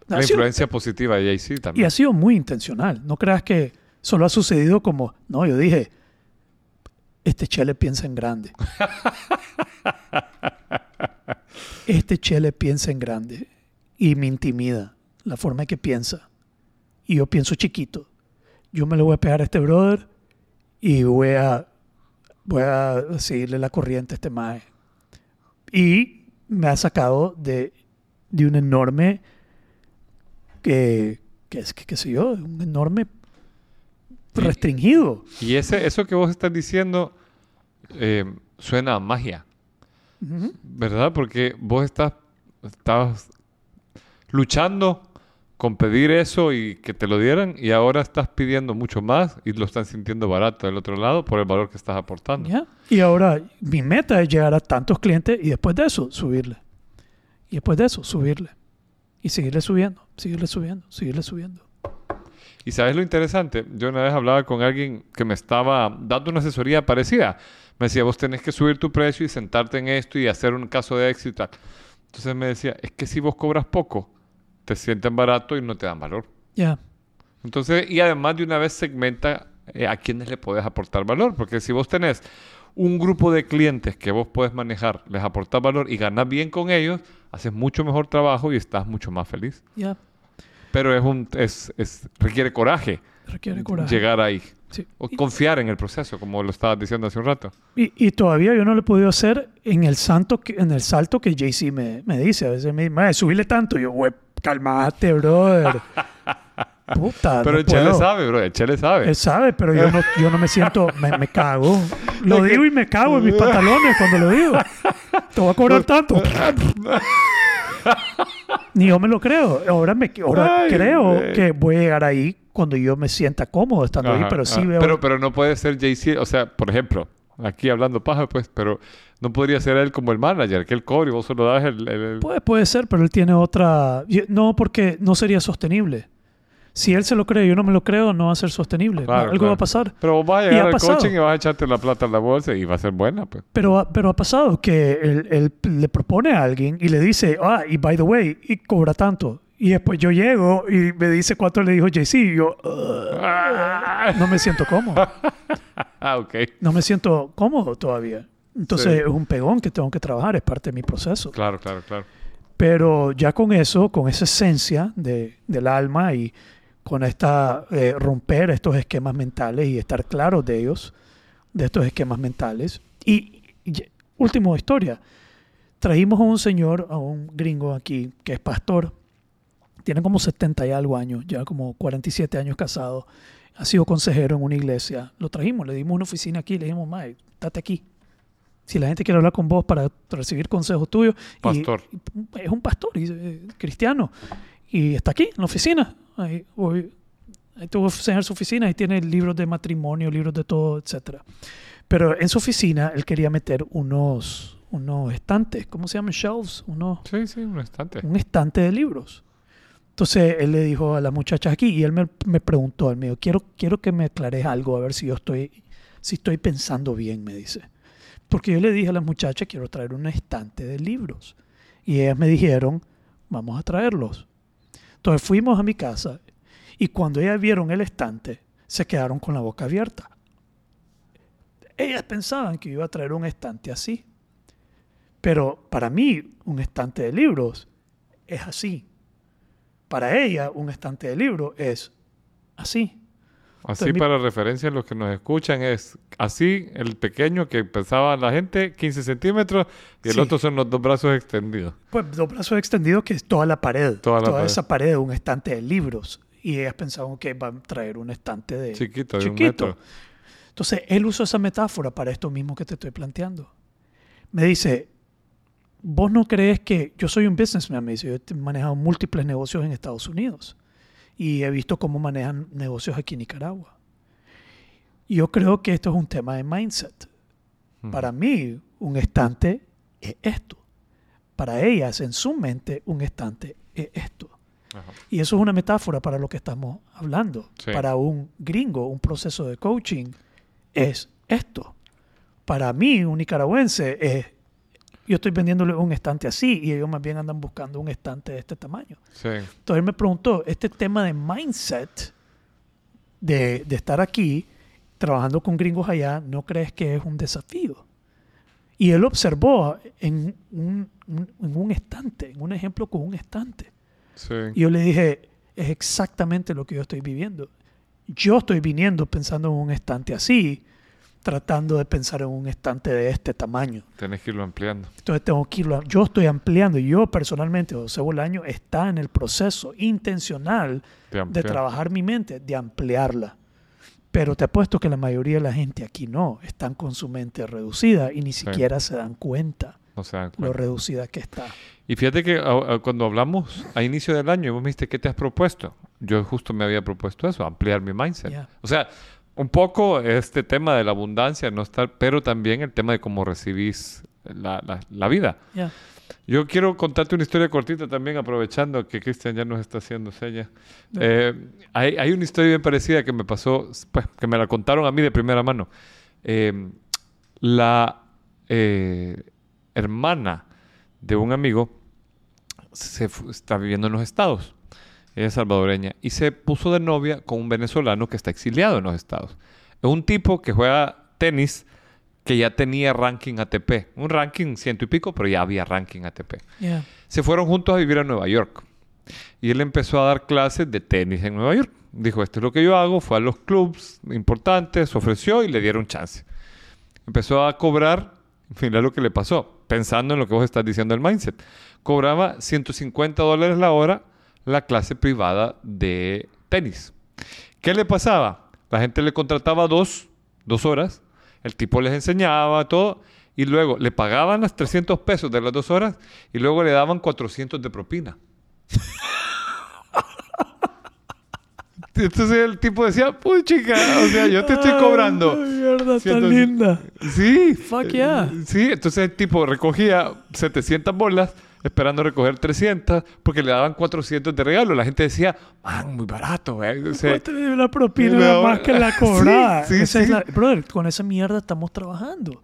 ha La sido- influencia positiva de Jay-Z y también. ha sido muy intencional. No creas que solo ha sucedido como, no, yo dije, este chele piensa en grande. este chele piensa en grande y me intimida la forma en que piensa. Y yo pienso chiquito. Yo me lo voy a pegar a este brother y voy a, voy a seguirle la corriente a este mae. Y me ha sacado de, de un enorme que, que es que qué sé yo, un enorme restringido. Y ese, eso que vos estás diciendo eh, suena a magia. ¿verdad? Porque vos estás, estabas luchando con pedir eso y que te lo dieran y ahora estás pidiendo mucho más y lo están sintiendo barato del otro lado por el valor que estás aportando. Y ahora mi meta es llegar a tantos clientes y después de eso subirle. Y después de eso subirle. Y seguirle subiendo, seguirle subiendo, seguirle subiendo. Y sabes lo interesante, yo una vez hablaba con alguien que me estaba dando una asesoría parecida. Me decía, vos tenés que subir tu precio y sentarte en esto y hacer un caso de éxito y tal. Entonces me decía, es que si vos cobras poco, te sienten barato y no te dan valor. Ya. Entonces, y además de una vez segmenta eh, a quienes le puedes aportar valor, porque si vos tenés un grupo de clientes que vos puedes manejar, les aportas valor y ganas bien con ellos, haces mucho mejor trabajo y estás mucho más feliz. Ya. Pero es un, es, es- requiere coraje Requiere coraje. llegar ahí. Sí. O confiar en el proceso, como lo estabas diciendo hace un rato. Y, y todavía yo no lo he podido hacer en el, santo que, en el salto que JC me, me dice. A veces me dice, "Mae, subile tanto. Y yo, güey, calmate, brother. Puta, Pero no el Chele puedo". sabe, bro. El Chele sabe. Él sabe, pero yo no, yo no me siento, me, me cago. Lo digo y me cago en mis pantalones cuando lo digo. Te voy a cobrar tanto. Ni yo me lo creo. Ahora, me, ahora Ay, creo güey. que voy a llegar ahí cuando yo me sienta cómodo estando ahí, Ajá, pero sí ajá. veo... Pero, pero no puede ser Jay-Z, o sea, por ejemplo, aquí hablando paja, pues, pero no podría ser él como el manager, que él cobre y vos solo das el... el- el- Puede, puede ser, pero él tiene otra... No, porque no sería sostenible. Si él se lo cree y yo no me lo creo, no va a ser sostenible. Claro, Algo claro. va a pasar. Pero vos vas a llegar al coaching y vas a echarte la plata en la bolsa y va a ser buena, pues. Pero, ha- pero ha pasado que él, él le propone a alguien y le dice, ah, y by the way, y cobra tanto. Y después yo llego y me dice cuánto le dijo JC y yo "Ugh, no me siento cómodo. Ah, ok. No me siento cómodo todavía. Entonces Sí. es un pegón que tengo que trabajar, es parte de mi proceso. Claro, claro, claro. Pero ya con eso, con esa esencia de, del alma y con esta eh, romper estos esquemas mentales y estar claros de ellos, de estos esquemas mentales. Y, y última historia, trajimos a un señor, a un gringo aquí, que es pastor, tiene como 70 y algo años, ya como 47 años casado, ha sido consejero en una iglesia, lo trajimos, le dimos una oficina aquí, le dijimos, Mae, date aquí. Si la gente quiere hablar con vos para recibir consejos tuyos. Pastor. y es un pastor y, eh, cristiano. Y está aquí, en la oficina. Ahí, hoy, ahí tuvo que enseñar su oficina y tiene libros de matrimonio, libros de todo, etcétera. Pero en su oficina él quería meter unos, unos estantes, ¿cómo se llaman? Shelves, unos, Sí, sí, un instante. un estante de libros. Entonces él le dijo a las muchachas aquí y él me, me preguntó, él me dijo, quiero, quiero que me aclares algo, a ver si yo estoy, si estoy pensando bien, me dice. Porque yo le dije a las muchachas, quiero traer un estante de libros. Y ellas me dijeron, vamos a traerlos. Entonces fuimos a mi casa y cuando ellas vieron el estante, se quedaron con la boca abierta. Ellas pensaban que iba a traer un estante así. Pero para mí, un estante de libros es así. Para ella, un estante de libros es así. Así Entonces, mi- para referencia, los que nos escuchan es así, el pequeño que pensaba la gente, 15 centímetros, y el Sí. otro son los dos brazos extendidos. Pues dos brazos extendidos que es toda la pared. Toda Toda, la pared. esa pared un estante de libros. Y ellas pensaban que van a traer un estante de Chiquito, de un chiquito. metro. Entonces, él usó esa metáfora para esto mismo que te estoy planteando. Me dice, vos no crees que yo soy un businessman, me dice, yo he manejado múltiples negocios en Estados Unidos y he visto cómo manejan negocios aquí en Nicaragua. Yo creo que esto es un tema de mindset. Mm. Para mí, un estante es esto. Para ellas, en su mente, un estante es esto. Ajá. Y eso es una metáfora para lo que estamos hablando. Sí. Para un gringo, un proceso de coaching es esto. Para mí, un nicaragüense, es, yo estoy vendiéndole un estante así y ellos más bien andan buscando un estante de este tamaño. Sí. Entonces él me preguntó, este tema de mindset, de, de estar aquí, trabajando con gringos allá, ¿no crees que es un desafío? Y él observó en un, un- en un estante, en un ejemplo con un estante. Sí. Y yo le dije, es exactamente lo que yo estoy viviendo. Yo estoy viniendo pensando en un estante así, tratando de pensar en un estante de este tamaño. Tenés que irlo ampliando. Entonces tengo que irlo, yo estoy ampliando, y yo personalmente, José Bolaño, está en el proceso intencional De de trabajar mi mente, de ampliarla. Pero te apuesto que la mayoría de la gente aquí no, están con su mente reducida y ni siquiera se dan cuenta No se dan lo reducida que está. Y fíjate que a- a- cuando hablamos a inicio del año, vos me dijiste, ¿qué te has propuesto? Yo justo me había propuesto eso, ampliar mi mindset. Ya. O sea, un poco este tema de la abundancia, no estar, pero también el tema de cómo recibís la, la- la vida. Ya. Yo quiero contarte una historia cortita también, aprovechando que Cristian ya nos está haciendo señas. Eh, hay, hay una historia bien parecida que me pasó, pues, que me la contaron a mí de primera mano. Eh, la eh, hermana de un amigo se está viviendo en los Estados. Ella es salvadoreña. Y se puso de novia con un venezolano que está exiliado en los Estados. Es un tipo que juega tenis que ya tenía ranking ATP. Un ranking ciento y pico, pero ya había ranking ATP. Ya. Se fueron juntos a vivir a Nueva York. Y él empezó a dar clases de tenis en Nueva York. Dijo, esto es lo que yo hago. Fue a los clubs importantes, ofreció y le dieron chance. Empezó a cobrar, mira lo que le pasó, pensando en lo que vos estás diciendo del mindset. Cobraba 150 dólares la hora la clase privada de tenis. ¿Qué le pasaba? La gente le contrataba dos, dos horas, el tipo les enseñaba todo y luego le pagaban las 300 pesos de las dos horas y luego le daban 400 de propina. Entonces el tipo decía, pues chica, o sea, yo te estoy cobrando. Ay, mierda, tan linda. Sí. Fuck yeah. Sí, entonces el tipo recogía 700 bolas esperando recoger 300 porque le daban 400 de regalo. La gente decía, man, muy barato, eh". O sea, ¿Cuánto le dio la propina más que la Sí, cobrada? sí, Esa es sí. la- Brother, con esa mierda estamos trabajando.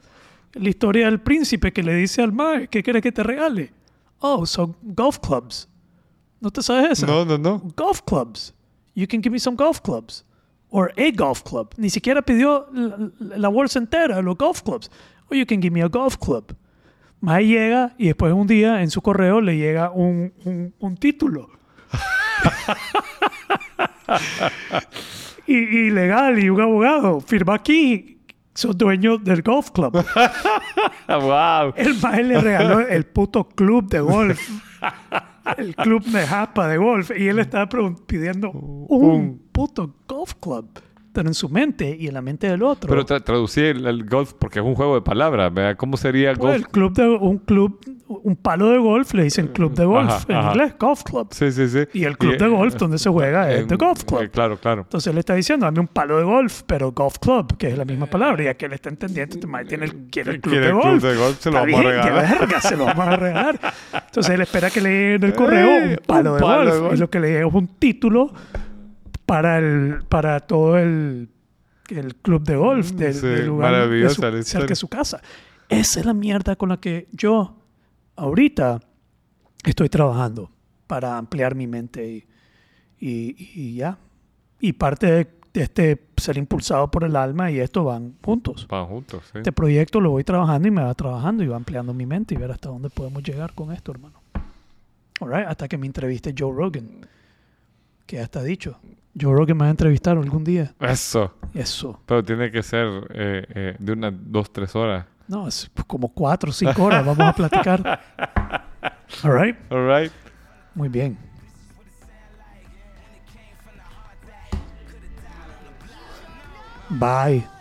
La historia del príncipe que le dice al mar, ¿qué quieres que te regale? Oh, son golf clubs. ¿No te sabes esa? no, no, no. Golf clubs. You can give me some golf clubs. Or a golf club. Ni siquiera pidió la, la bolsa entera los golf clubs. Or you can give me a golf club. Mae llega y después un día en su correo le llega un, un- un título. y, y legal y un abogado. Firma aquí. Sos dueño del golf club. ¡Wow! El mae le regaló el puto club de golf. El club de Japa de golf. Y él estaba pidiendo un, Un- puto golf club. Pero en su mente y en la mente del otro. Pero tra- traducí el, el golf porque es un juego de palabras. ¿verdad? ¿Cómo sería Pues, golf? el club de un club, un palo de golf le dicen club de golf Ajá, en ajá. inglés, golf club. Sí, sí, sí. Y el club eh, de golf donde se juega es en- the golf club. eh, claro, claro. Entonces él está diciendo, dame un palo de golf, pero golf club, que es la misma palabra. Y aquí él está entendiendo, este tiene el, quiere el club Quiere de el club golf. de golf, se lo vamos a regalar. verga, se lo vamos a regalar. Entonces él espera que le llegue en el correo Eh, un palo, un de, palo de golf. golf. Y lo que le llega es un título para, el, para todo el, el club de golf del, Sí, del lugar de su- cerca de su casa. Esa es la mierda con la que yo ahorita estoy trabajando para ampliar mi mente y, y, y ya. Y parte de, de este ser impulsado por el alma y esto van juntos. Van juntos, sí. Este proyecto lo voy trabajando y me va trabajando y va ampliando mi mente y ver hasta dónde podemos llegar con esto, hermano. Alright, hasta que me entreviste Joe Rogan, que ya está dicho. Joe Rogan me va a entrevistar algún día. Eso. Eso. Pero tiene que ser eh, eh, de unas dos, tres horas. No, es como cuatro o cinco horas. Vamos a platicar. Alright, All right. muy bien. Bye.